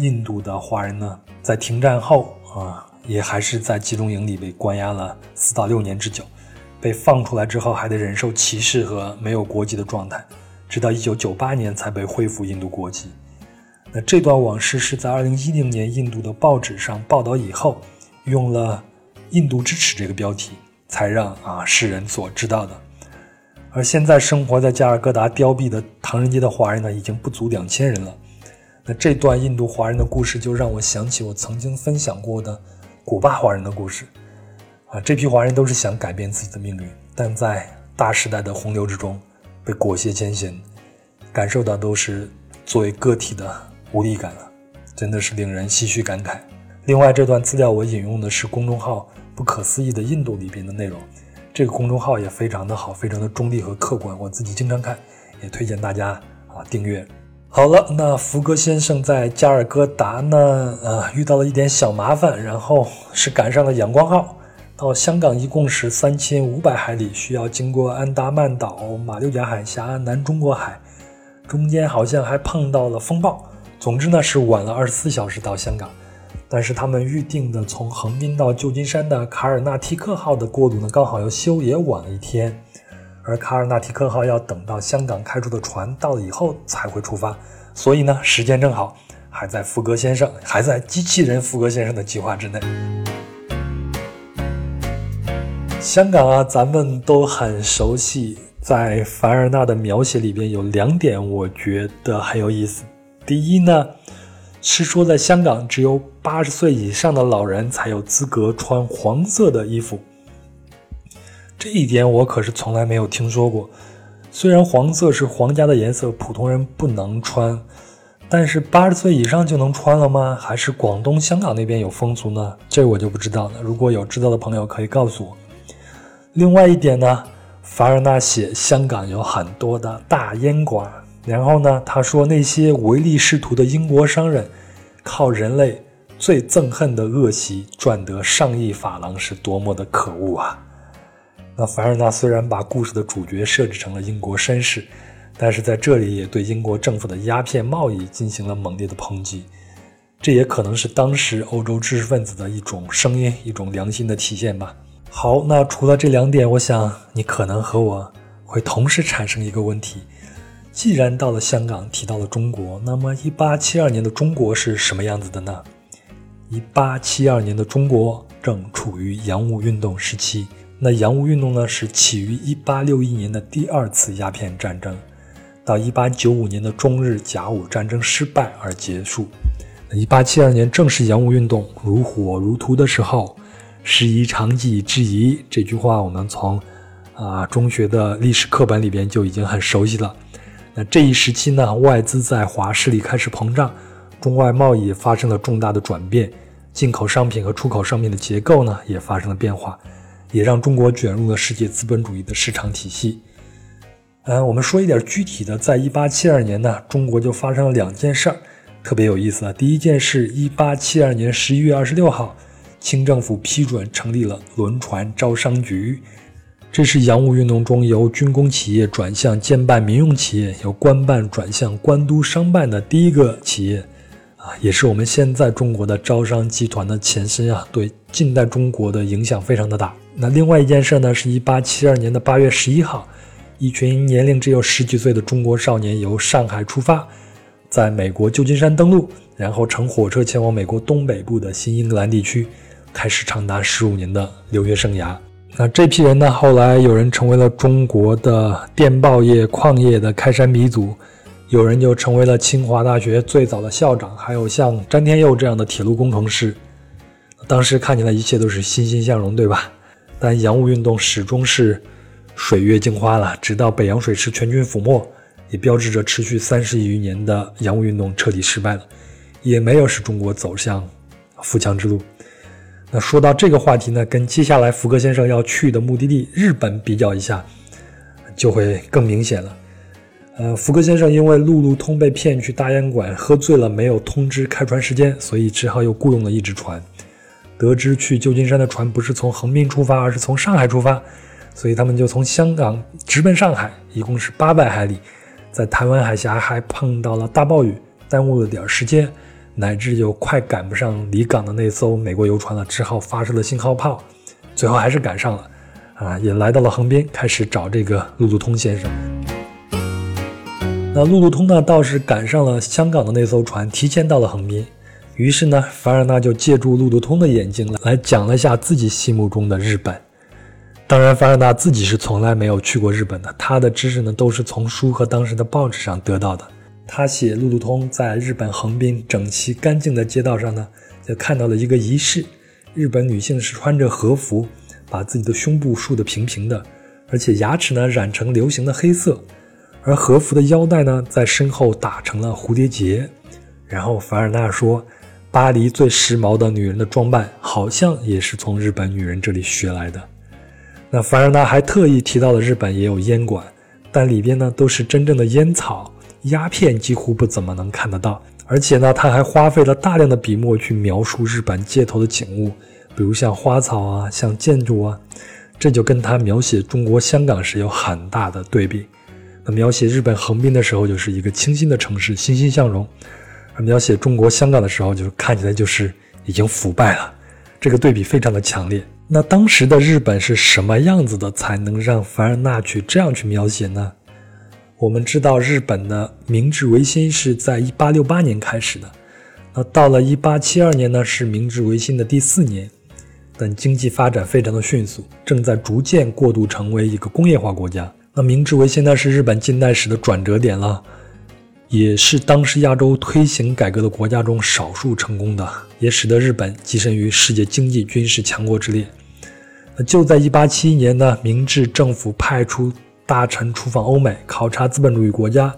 印度的华人呢，在停战后啊，也还是在集中营里被关押了四到六年之久。被放出来之后，还得忍受歧视和没有国籍的状态。直到一九九八年才被恢复印度国籍。那这段往事是在二零一零年印度的报纸上报道以后，用了“印度之耻”这个标题，才让啊世人所知道的。而现在生活在加尔各答凋敝的唐人街的华人呢，已经不足两千人了。那这段印度华人的故事，就让我想起我曾经分享过的古巴华人的故事。啊，这批华人都是想改变自己的命运，但在大时代的洪流之中。被裹挟前行，感受到都是作为个体的无力感了，真的是令人唏嘘感慨。另外，这段资料我引用的是公众号“不可思议的印度”里边的内容，这个公众号也非常的好，非常的中立和客观，我自己经常看，也推荐大家啊订阅。好了，那福格先生在加尔各答呢，呃，遇到了一点小麻烦，然后是赶上了阳光号。到香港一共是三千五百海里，需要经过安达曼岛、马六甲海峡、南中国海，中间好像还碰到了风暴。总之呢，是晚了二十四小时到香港。但是他们预定的从横滨到旧金山的卡尔纳提克号的过渡呢，刚好要修，也晚了一天。而卡尔纳提克号要等到香港开出的船到了以后才会出发，所以呢，时间正好还在福格先生，还在机器人福格先生的计划之内。香港啊，咱们都很熟悉。在凡尔纳的描写里边，有两点我觉得很有意思。第一呢，是说在香港，只有八十岁以上的老人才有资格穿黄色的衣服。这一点我可是从来没有听说过。虽然黄色是皇家的颜色，普通人不能穿，但是八十岁以上就能穿了吗？还是广东、香港那边有风俗呢？这我就不知道了。如果有知道的朋友，可以告诉我。另外一点呢，凡尔纳写香港有很多的大烟馆，然后呢，他说那些唯利是图的英国商人，靠人类最憎恨的恶习赚得上亿法郎是多么的可恶啊！那凡尔纳虽然把故事的主角设置成了英国绅士，但是在这里也对英国政府的鸦片贸易进行了猛烈的抨击，这也可能是当时欧洲知识分子的一种声音，一种良心的体现吧。好，那除了这两点，我想你可能和我会同时产生一个问题：既然到了香港，提到了中国，那么1872年的中国是什么样子的呢？1872年的中国正处于洋务运动时期。那洋务运动呢，是起于1861年的第二次鸦片战争，到1895年的中日甲午战争失败而结束。那1872年正是洋务运动如火如荼的时候。师夷长技以制夷这句话，我们从啊中学的历史课本里边就已经很熟悉了。那这一时期呢，外资在华势力开始膨胀，中外贸易发生了重大的转变，进口商品和出口商品的结构呢也发生了变化，也让中国卷入了世界资本主义的市场体系。嗯，我们说一点具体的，在一八七二年呢，中国就发生了两件事儿，特别有意思啊。第一件事，一八七二年十一月二十六号，清政府批准成立了轮船招商局，这是洋务运动中由军工企业转向兼办民用企业，由官办转向官督商办的第一个企业，啊，也是我们现在中国的招商集团的前身啊，对近代中国的影响非常的大。那另外一件事呢，是一八七二年的八月十一号。一群年龄只有十几岁的中国少年由上海出发，在美国旧金山登陆，然后乘火车前往美国东北部的新英格兰地区，开始长达十五年的留学生涯。那这批人呢，后来有人成为了中国的电报业、矿业的开山鼻祖，有人就成为了清华大学最早的校长，还有像詹天佑这样的铁路工程师。当时看起来一切都是欣欣向荣，对吧？但洋务运动始终是。水月镜花了，直到北洋水师全军覆没，也标志着持续三十余年的洋务运动彻底失败了，也没有使中国走向富强之路。那说到这个话题呢，跟接下来福格先生要去的目的地日本比较一下，就会更明显了。呃，福格先生因为路路通被骗去大烟馆喝醉了，没有通知开船时间，所以只好又雇佣了一只船。得知去旧金山的船不是从横滨出发，而是从上海出发。所以他们就从香港直奔上海，一共是八百海里，在台湾海峡还碰到了大暴雨，耽误了点时间，乃至就快赶不上离港的那艘美国游船了，只好发射了信号炮，最后还是赶上了，啊，也来到了横滨，开始找这个路路通先生。那路路通呢，倒是赶上了香港的那艘船，提前到了横滨，于是呢，凡尔纳就借助路路通的眼睛来讲了一下自己心目中的日本。当然，凡尔纳自己是从来没有去过日本的，他的知识呢都是从书和当时的报纸上得到的。他写路路通在日本横滨整齐干净的街道上呢，就看到了一个仪式：日本女性是穿着和服，把自己的胸部竖得平平的，而且牙齿呢染成流行的黑色，而和服的腰带呢在身后打成了蝴蝶结。然后凡尔纳说，巴黎最时髦的女人的装扮好像也是从日本女人这里学来的。那凡尔纳还特意提到了日本也有烟馆，但里边呢都是真正的烟草，鸦片几乎不怎么能看得到。而且呢，他还花费了大量的笔墨去描述日本街头的景物，比如像花草啊，像建筑啊，这就跟他描写中国香港时有很大的对比。那描写日本横滨的时候，就是一个清新的城市，欣欣向荣；而描写中国香港的时候，就是看起来就是已经腐败了。这个对比非常的强烈。那当时的日本是什么样子的，才能让凡尔纳去这样去描写呢？我们知道，日本的明治维新是在一八六八年开始的，那到了一八七二年呢，是明治维新的第四年，但经济发展非常的迅速，正在逐渐过渡成为一个工业化国家。那明治维新呢，是日本近代史的转折点了。也是当时亚洲推行改革的国家中少数成功的，也使得日本跻身于世界经济军事强国之列。那就在1871年呢，明治政府派出大臣出访欧美，考察资本主义国家，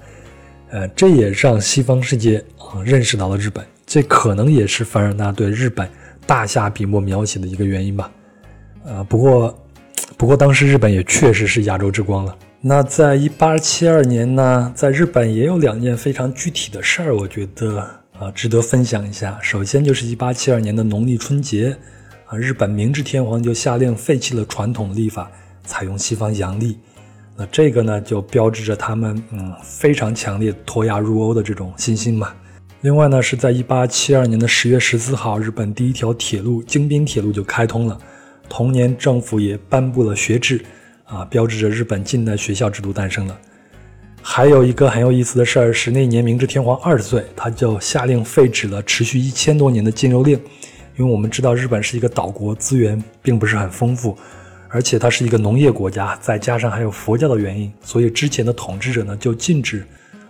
呃，这也让西方世界啊认识到了日本。这可能也是凡尔纳对日本大下笔墨描写的一个原因吧。呃，不过，不过当时日本也确实是亚洲之光了。那在一八七二年呢，在日本也有两件非常具体的事儿，我觉得啊值得分享一下。首先就是一八七二年的农历春节，啊，日本明治天皇就下令废弃了传统历法，采用西方阳历。那这个呢，就标志着他们嗯非常强烈脱亚入欧的这种信心嘛。另外呢，是在一八七二年的十月十四号，日本第一条铁路京滨铁路就开通了。同年，政府也颁布了学制。啊，标志着日本近代学校制度诞生了。还有一个很有意思的事儿是，那年明治天皇二十岁，他就下令废止了持续一千多年的禁肉令。因为我们知道日本是一个岛国，资源并不是很丰富，而且它是一个农业国家，再加上还有佛教的原因，所以之前的统治者呢就禁止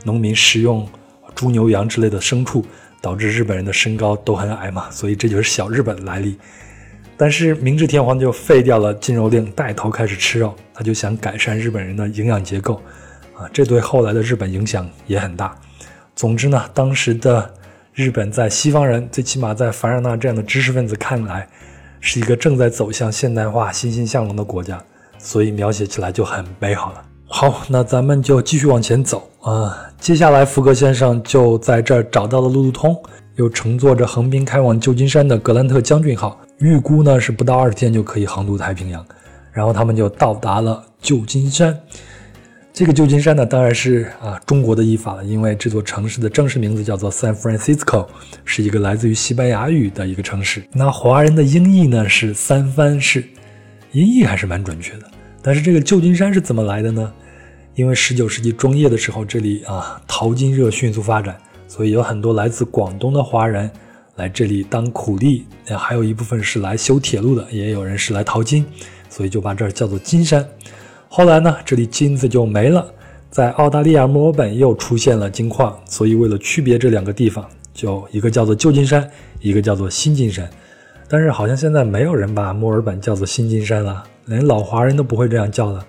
农民食用猪牛羊之类的牲畜，导致日本人的身高都很矮嘛，所以这就是小日本的来历。但是明治天皇就废掉了禁肉令，带头开始吃肉。他就想改善日本人的营养结构，啊，这对后来的日本影响也很大。总之呢，当时的日本在西方人，最起码在凡尔纳这样的知识分子看来，是一个正在走向现代化、欣欣向荣的国家，所以描写起来就很美好了。好，那咱们就继续往前走啊。接下来，福格先生就在这儿找到了路路通，又乘坐着横滨开往旧金山的格兰特将军号，预估呢是不到二十天就可以航渡太平洋。然后他们就到达了旧金山。这个旧金山呢，当然是啊中国的译法了，因为这座城市的正式名字叫做 San Francisco，是一个来自于西班牙语的一个城市。那华人的音译呢是三藩市，音译还是蛮准确的。但是这个旧金山是怎么来的呢？因为十九世纪中叶的时候，这里啊淘金热迅速发展，所以有很多来自广东的华人来这里当苦力，还有一部分是来修铁路的，也有人是来淘金，所以就把这儿叫做金山。后来呢，这里金子就没了，在澳大利亚墨尔本又出现了金矿，所以为了区别这两个地方，就一个叫做旧金山，一个叫做新金山。但是好像现在没有人把墨尔本叫做新金山了，连老华人都不会这样叫了。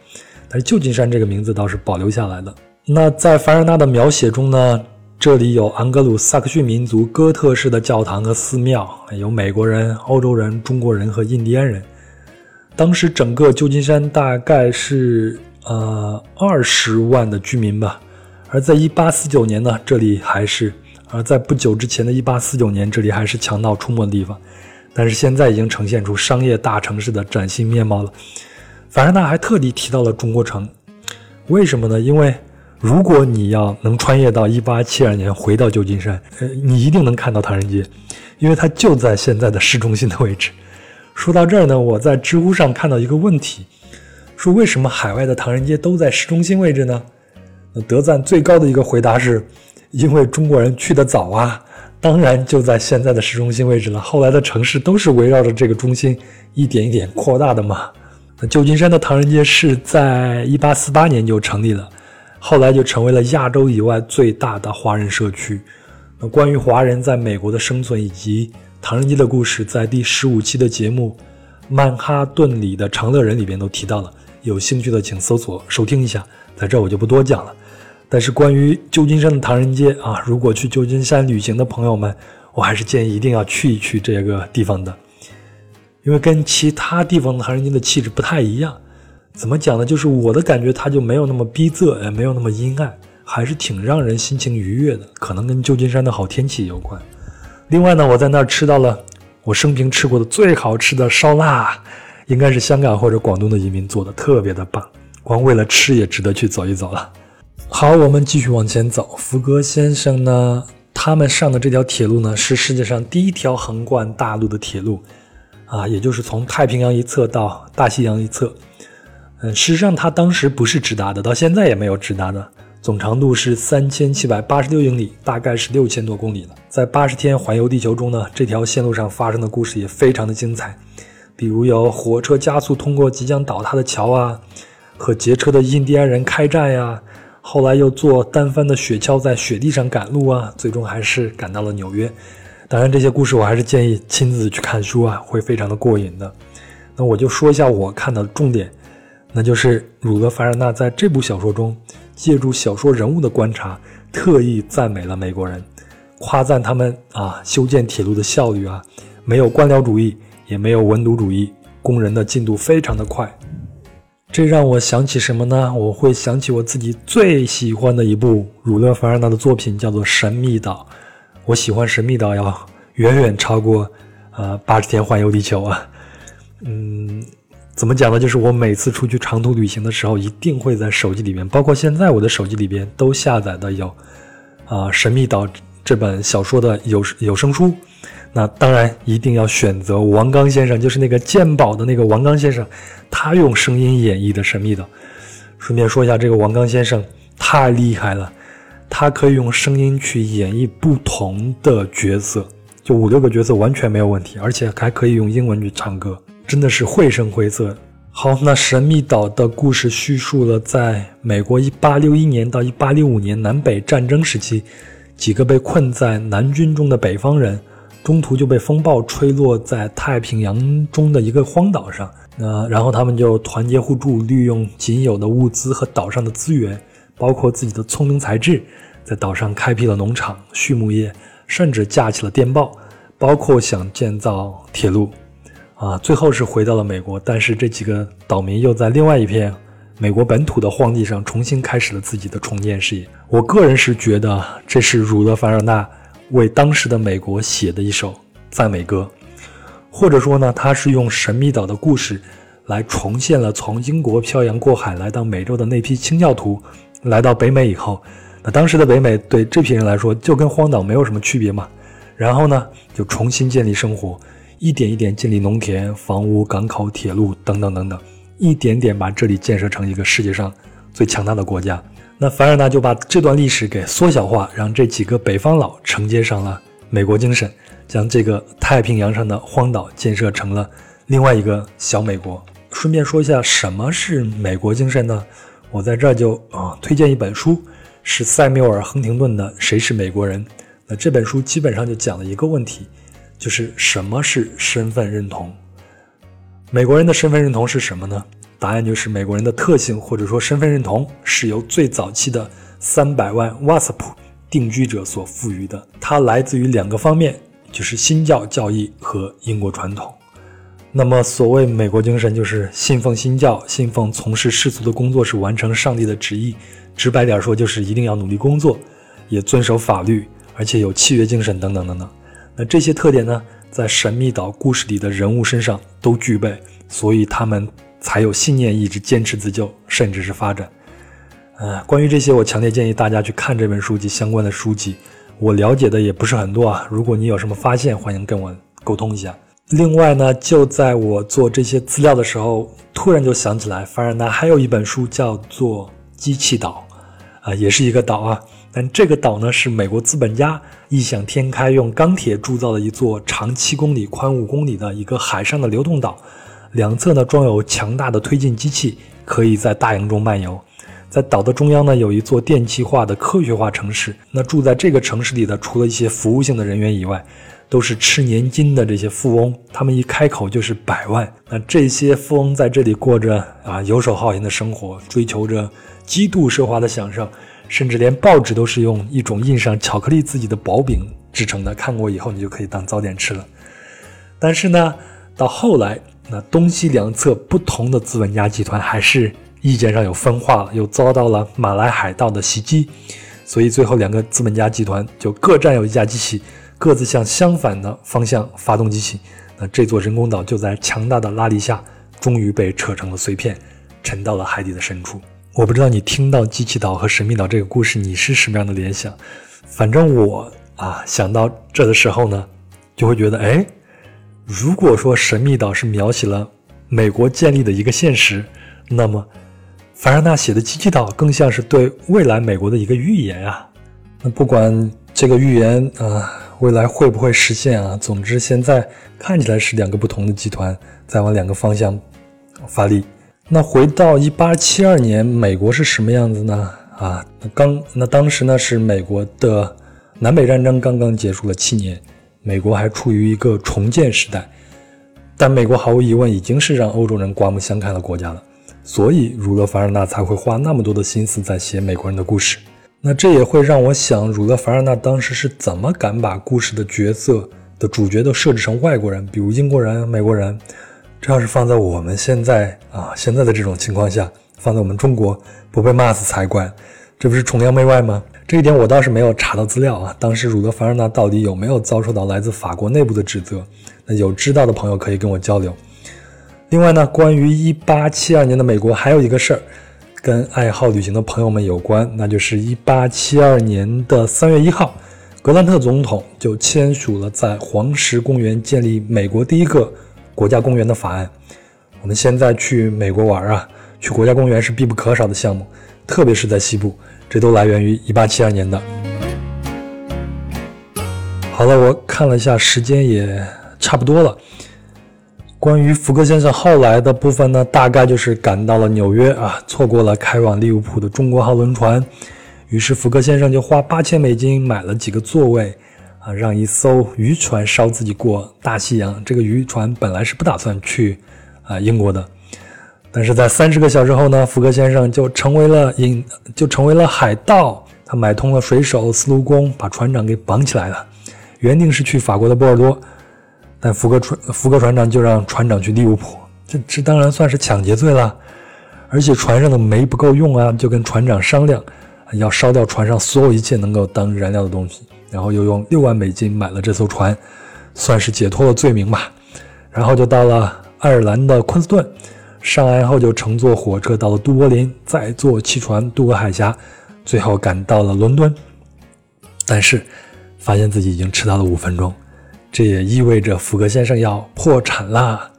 但旧金山这个名字倒是保留下来的。那在凡尔纳的描写中呢，这里有安格鲁萨克逊民族哥特式的教堂和寺庙，有美国人、欧洲人、中国人和印第安人。当时整个旧金山大概是呃二十万的居民吧。而在一八四九年呢，这里还是而在不久之前的一八四九年，这里还是强盗出没的地方。但是现在已经呈现出商业大城市的崭新面貌了。凡尔纳还特地提到了中国城，为什么呢？因为如果你要能穿越到一八七二年回到旧金山，呃，你一定能看到唐人街，因为它就在现在的市中心的位置。说到这儿呢，我在知乎上看到一个问题，说为什么海外的唐人街都在市中心位置呢？那得赞最高的一个回答是，因为中国人去的早啊，当然就在现在的市中心位置了。后来的城市都是围绕着这个中心一点一点扩大的嘛。那旧金山的唐人街是在一八四八年就成立了，后来就成为了亚洲以外最大的华人社区。那关于华人在美国的生存以及唐人街的故事，在第十五期的节目《曼哈顿里的长乐人》里边都提到了，有兴趣的请搜索收听一下，在这我就不多讲了。但是关于旧金山的唐人街啊，如果去旧金山旅行的朋友们，我还是建议一定要去一去这个地方的。因为跟其他地方的唐人街的气质不太一样，怎么讲呢？就是我的感觉，它就没有那么逼仄，也没有那么阴暗，还是挺让人心情愉悦的。可能跟旧金山的好天气有关。另外呢，我在那儿吃到了我生平吃过的最好吃的烧腊，应该是香港或者广东的移民做的，特别的棒。光为了吃也值得去走一走了。好，我们继续往前走。福格先生呢，他们上的这条铁路呢，是世界上第一条横贯大陆的铁路。啊，也就是从太平洋一侧到大西洋一侧，嗯，事实上它当时不是直达的，到现在也没有直达的。总长度是三千七百八十六英里，大概是六千多公里了。在八十天环游地球中呢，这条线路上发生的故事也非常的精彩，比如有火车加速通过即将倒塌的桥啊，和劫车的印第安人开战呀，后来又坐单帆的雪橇在雪地上赶路啊，最终还是赶到了纽约。当然，这些故事我还是建议亲自去看书啊，会非常的过瘾的。那我就说一下我看到的重点，那就是儒勒·凡尔纳在这部小说中，借助小说人物的观察，特意赞美了美国人，夸赞他们啊修建铁路的效率啊，没有官僚主义，也没有文牍主义，工人的进度非常的快。这让我想起什么呢？我会想起我自己最喜欢的一部儒勒·凡尔纳的作品，叫做《神秘岛》。我喜欢《神秘岛》要远远超过，呃，八十天环游地球啊。嗯，怎么讲呢？就是我每次出去长途旅行的时候，一定会在手机里边，包括现在我的手机里边都下载的有，啊，《神秘岛》这本小说的有有声书。那当然一定要选择王刚先生，就是那个鉴宝的那个王刚先生，他用声音演绎的《神秘岛》。顺便说一下，这个王刚先生太厉害了。他可以用声音去演绎不同的角色，就五六个角色完全没有问题，而且还可以用英文去唱歌，真的是绘声绘色。好，那神秘岛的故事叙述了在美国1861年到1865年南北战争时期，几个被困在南军中的北方人，中途就被风暴吹落在太平洋中的一个荒岛上。那然后他们就团结互助，利用仅有的物资和岛上的资源。包括自己的聪明才智，在岛上开辟了农场、畜牧业、甚至架起了电报，包括想建造铁路，啊，最后是回到了美国。但是这几个岛民又在另外一片美国本土的荒地上重新开始了自己的重建事业。我个人是觉得这是儒勒·凡尔纳为当时的美国写的一首赞美歌，或者说呢，他是用神秘岛的故事来重现了从英国漂洋过海来到美洲的那批清教徒。来到北美以后，那当时的北美对这批人来说就跟荒岛没有什么区别嘛。然后呢，就重新建立生活，一点一点建立农田、房屋、港口、铁路等等等等，一点点把这里建设成一个世界上最强大的国家。那凡尔纳就把这段历史给缩小化，让这几个北方佬承接上了美国精神，将这个太平洋上的荒岛建设成了另外一个小美国。顺便说一下，什么是美国精神呢？我在这儿就啊推荐一本书，是塞缪尔·亨廷顿的《谁是美国人》。那这本书基本上就讲了一个问题，就是什么是身份认同？美国人的身份认同是什么呢？答案就是美国人的特性或者说身份认同是由最早期的三百万瓦斯普定居者所赋予的。它来自于两个方面，就是新教教义和英国传统。那么，所谓美国精神，就是信奉新教，信奉从事世俗的工作是完成上帝的旨意。直白点说，就是一定要努力工作，也遵守法律，而且有契约精神等等等等。这些特点呢，在神秘岛故事里的人物身上都具备，所以他们才有信念、意志，坚持自救，甚至是发展。呃，关于这些，我强烈建议大家去看这本书及相关的书籍。我了解的也不是很多啊，如果你有什么发现，欢迎跟我沟通一下。另外呢，就在我做这些资料的时候，突然就想起来，凡尔纳还有一本书叫做《机器岛》，啊，也是一个岛啊。但这个岛呢，是美国资本家异想天开，用钢铁铸造的一座长七公里、宽五公里的一个海上的流动岛，两侧呢装有强大的推进机器，可以在大洋中漫游。在岛的中央呢，有一座电气化的科学化城市。那住在这个城市里的，除了一些服务性的人员以外，都是吃年金的这些富翁，他们一开口就是百万。那这些富翁在这里过着啊游手好闲的生活，追求着极度奢华的享受，甚至连报纸都是用一种印上巧克力自己的薄饼制成的，看过以后你就可以当早点吃了。但是呢，到后来，那东西两侧不同的资本家集团还是意见上有分化了，又遭到了马来海盗的袭击，所以最后两个资本家集团就各占有一架机器。各自向相反的方向发动机器，那这座人工岛就在强大的拉力下，终于被扯成了碎片，沉到了海底的深处。我不知道你听到机器岛和神秘岛这个故事，你是什么样的联想？反正我啊，想到这的时候呢，就会觉得，哎，如果说神秘岛是描写了美国建立的一个现实，那么凡尔纳写的机器岛更像是对未来美国的一个预言啊。那不管这个预言啊。未来会不会实现啊？总之，现在看起来是两个不同的集团在往两个方向发力。那回到一八七二年，美国是什么样子呢？啊，刚那当时呢是美国的南北战争刚刚结束了七年，美国还处于一个重建时代。但美国毫无疑问已经是让欧洲人刮目相看的国家了，所以儒勒·凡尔纳才会花那么多的心思在写美国人的故事。那这也会让我想，儒勒·凡尔纳当时是怎么敢把故事的角色的主角都设置成外国人，比如英国人、美国人？这要是放在我们现在啊，现在的这种情况下，放在我们中国，不被骂死才怪。这不是崇洋媚外吗？这一点我倒是没有查到资料啊。当时儒勒·凡尔纳到底有没有遭受到来自法国内部的指责？那有知道的朋友可以跟我交流。另外呢，关于1872年的美国，还有一个事儿。跟爱好旅行的朋友们有关，那就是一八七二年的三月一号，格兰特总统就签署了在黄石公园建立美国第一个国家公园的法案。我们现在去美国玩啊，去国家公园是必不可少的项目，特别是在西部，这都来源于一八七二年的。好了，我看了一下时间，也差不多了。关于福克先生后来的部分呢，大概就是赶到了纽约啊，错过了开往利物浦的中国号轮船，于是福克先生就花八千美金买了几个座位，啊，让一艘渔船捎自己过大西洋。这个渔船本来是不打算去啊英国的，但是在三十个小时后呢，福克先生就成为了引，就成为了海盗。他买通了水手、司炉工，把船长给绑起来了，原定是去法国的波尔多，但福格船福格船长就让船长去利物浦，这这当然算是抢劫罪了。而且船上的煤不够用啊，就跟船长商量，要烧掉船上所有一切能够当燃料的东西，然后又用六万美金买了这艘船，算是解脱了罪名吧。然后就到了爱尔兰的昆斯顿，上岸后就乘坐火车到了都柏林，再坐汽船渡过海峡，最后赶到了伦敦。但是发现自己已经迟到了五分钟，这也意味着福格先生要破产啦。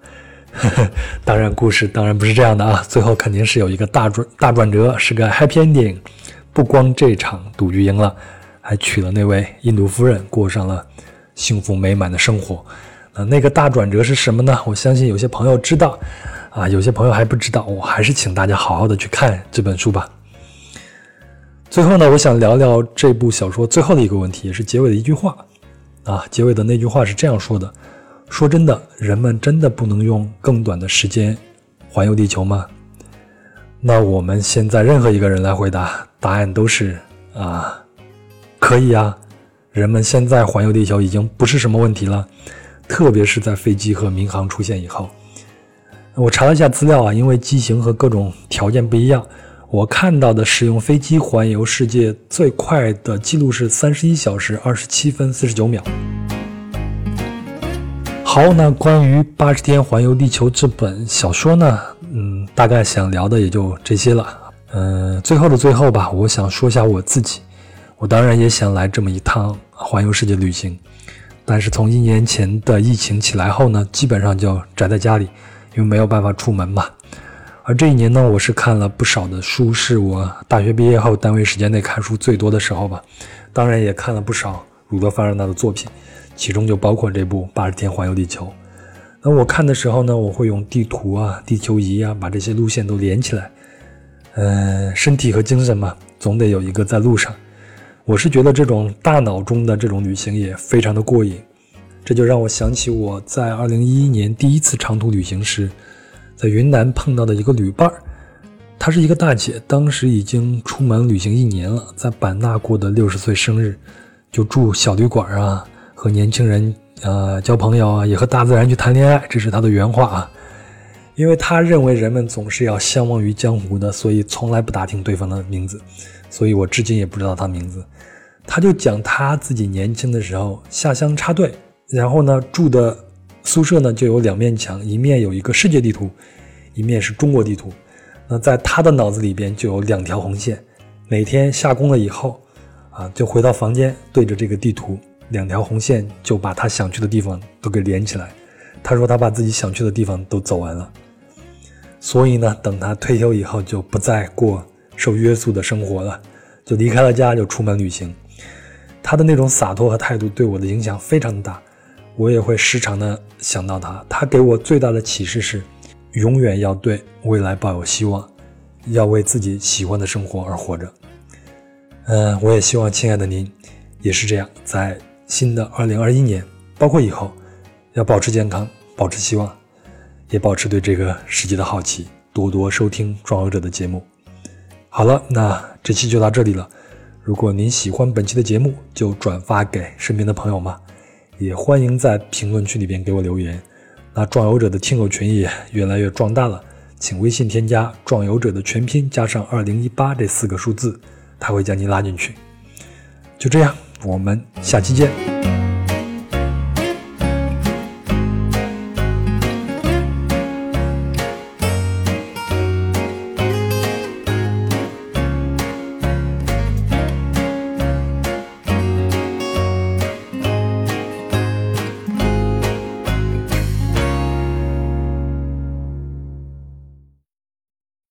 当然，故事当然不是这样的啊，最后肯定是有一个大转大转折，是个 happy ending。不光这场赌局赢了，还娶了那位印度夫人，过上了幸福美满的生活。那，那个大转折是什么呢？我相信有些朋友知道，啊，有些朋友还不知道。我还是请大家好好的去看这本书吧。最后呢，我想聊聊这部小说最后的一个问题，也是结尾的一句话。啊，结尾的那句话是这样说的。说真的，人们真的不能用更短的时间环游地球吗？那我们现在任何一个人来回答，答案都是啊，可以啊。人们现在环游地球已经不是什么问题了，特别是在飞机和民航出现以后。我查了一下资料啊，因为机型和各种条件不一样，我看到的使用飞机环游世界最快的记录是三十一小时二十七分四十九秒。好，那关于《八十天环游地球》这本小说呢，嗯，大概想聊的也就这些了。嗯，最后的最后吧，我想说一下我自己。我当然也想来这么一趟环游世界旅行，但是从一年前的疫情起来后呢，基本上就宅在家里，因为没有办法出门嘛。而这一年呢，我是看了不少的书，是我大学毕业后单位时间内看书最多的时候吧。当然也看了不少儒勒·凡尔纳的作品。其中就包括这部《八十天环游地球》。那我看的时候呢，我会用地图啊、地球仪啊，把这些路线都连起来。嗯，身体和精神嘛，总得有一个在路上。我是觉得这种大脑中的这种旅行也非常的过瘾。这就让我想起我在2011年第一次长途旅行时，在云南碰到的一个旅伴儿。她是一个大姐，当时已经出门旅行一年了，在版纳过的六十岁生日，就住小旅馆啊。和年轻人呃交朋友啊，也和大自然去谈恋爱，这是她的原话啊。因为她认为人们总是要相忘于江湖的，所以从来不打听对方的名字。所以我至今也不知道他名字。他就讲他自己年轻的时候下乡插队，然后呢住的宿舍呢就有两面墙，一面有一个世界地图，一面是中国地图。那在他的脑子里边就有两条红线，每天下工了以后啊，就回到房间对着这个地图。两条红线就把他想去的地方都给连起来。他说他把自己想去的地方都走完了，所以呢，等他退休以后就不再过受约束的生活了，就离开了家，就出门旅行。他的那种洒脱和态度对我的影响非常大，我也会时常的想到他。他给我最大的启示是，永远要对未来抱有希望，要为自己喜欢的生活而活着。嗯，我也希望亲爱的您也是这样，在。新的二零二一年，包括以后，要保持健康，保持希望，也保持对这个世界的好奇，多多收听壮游者的节目。好了，那这期就到这里了。如果您喜欢本期的节目，就转发给身边的朋友嘛。也欢迎在评论区里边给我留言。那壮游者的听友群也越来越壮大了，请微信添加“壮游者”的全拼加上二零一八这四个数字，他会将您拉进去。就这样。我们下期见。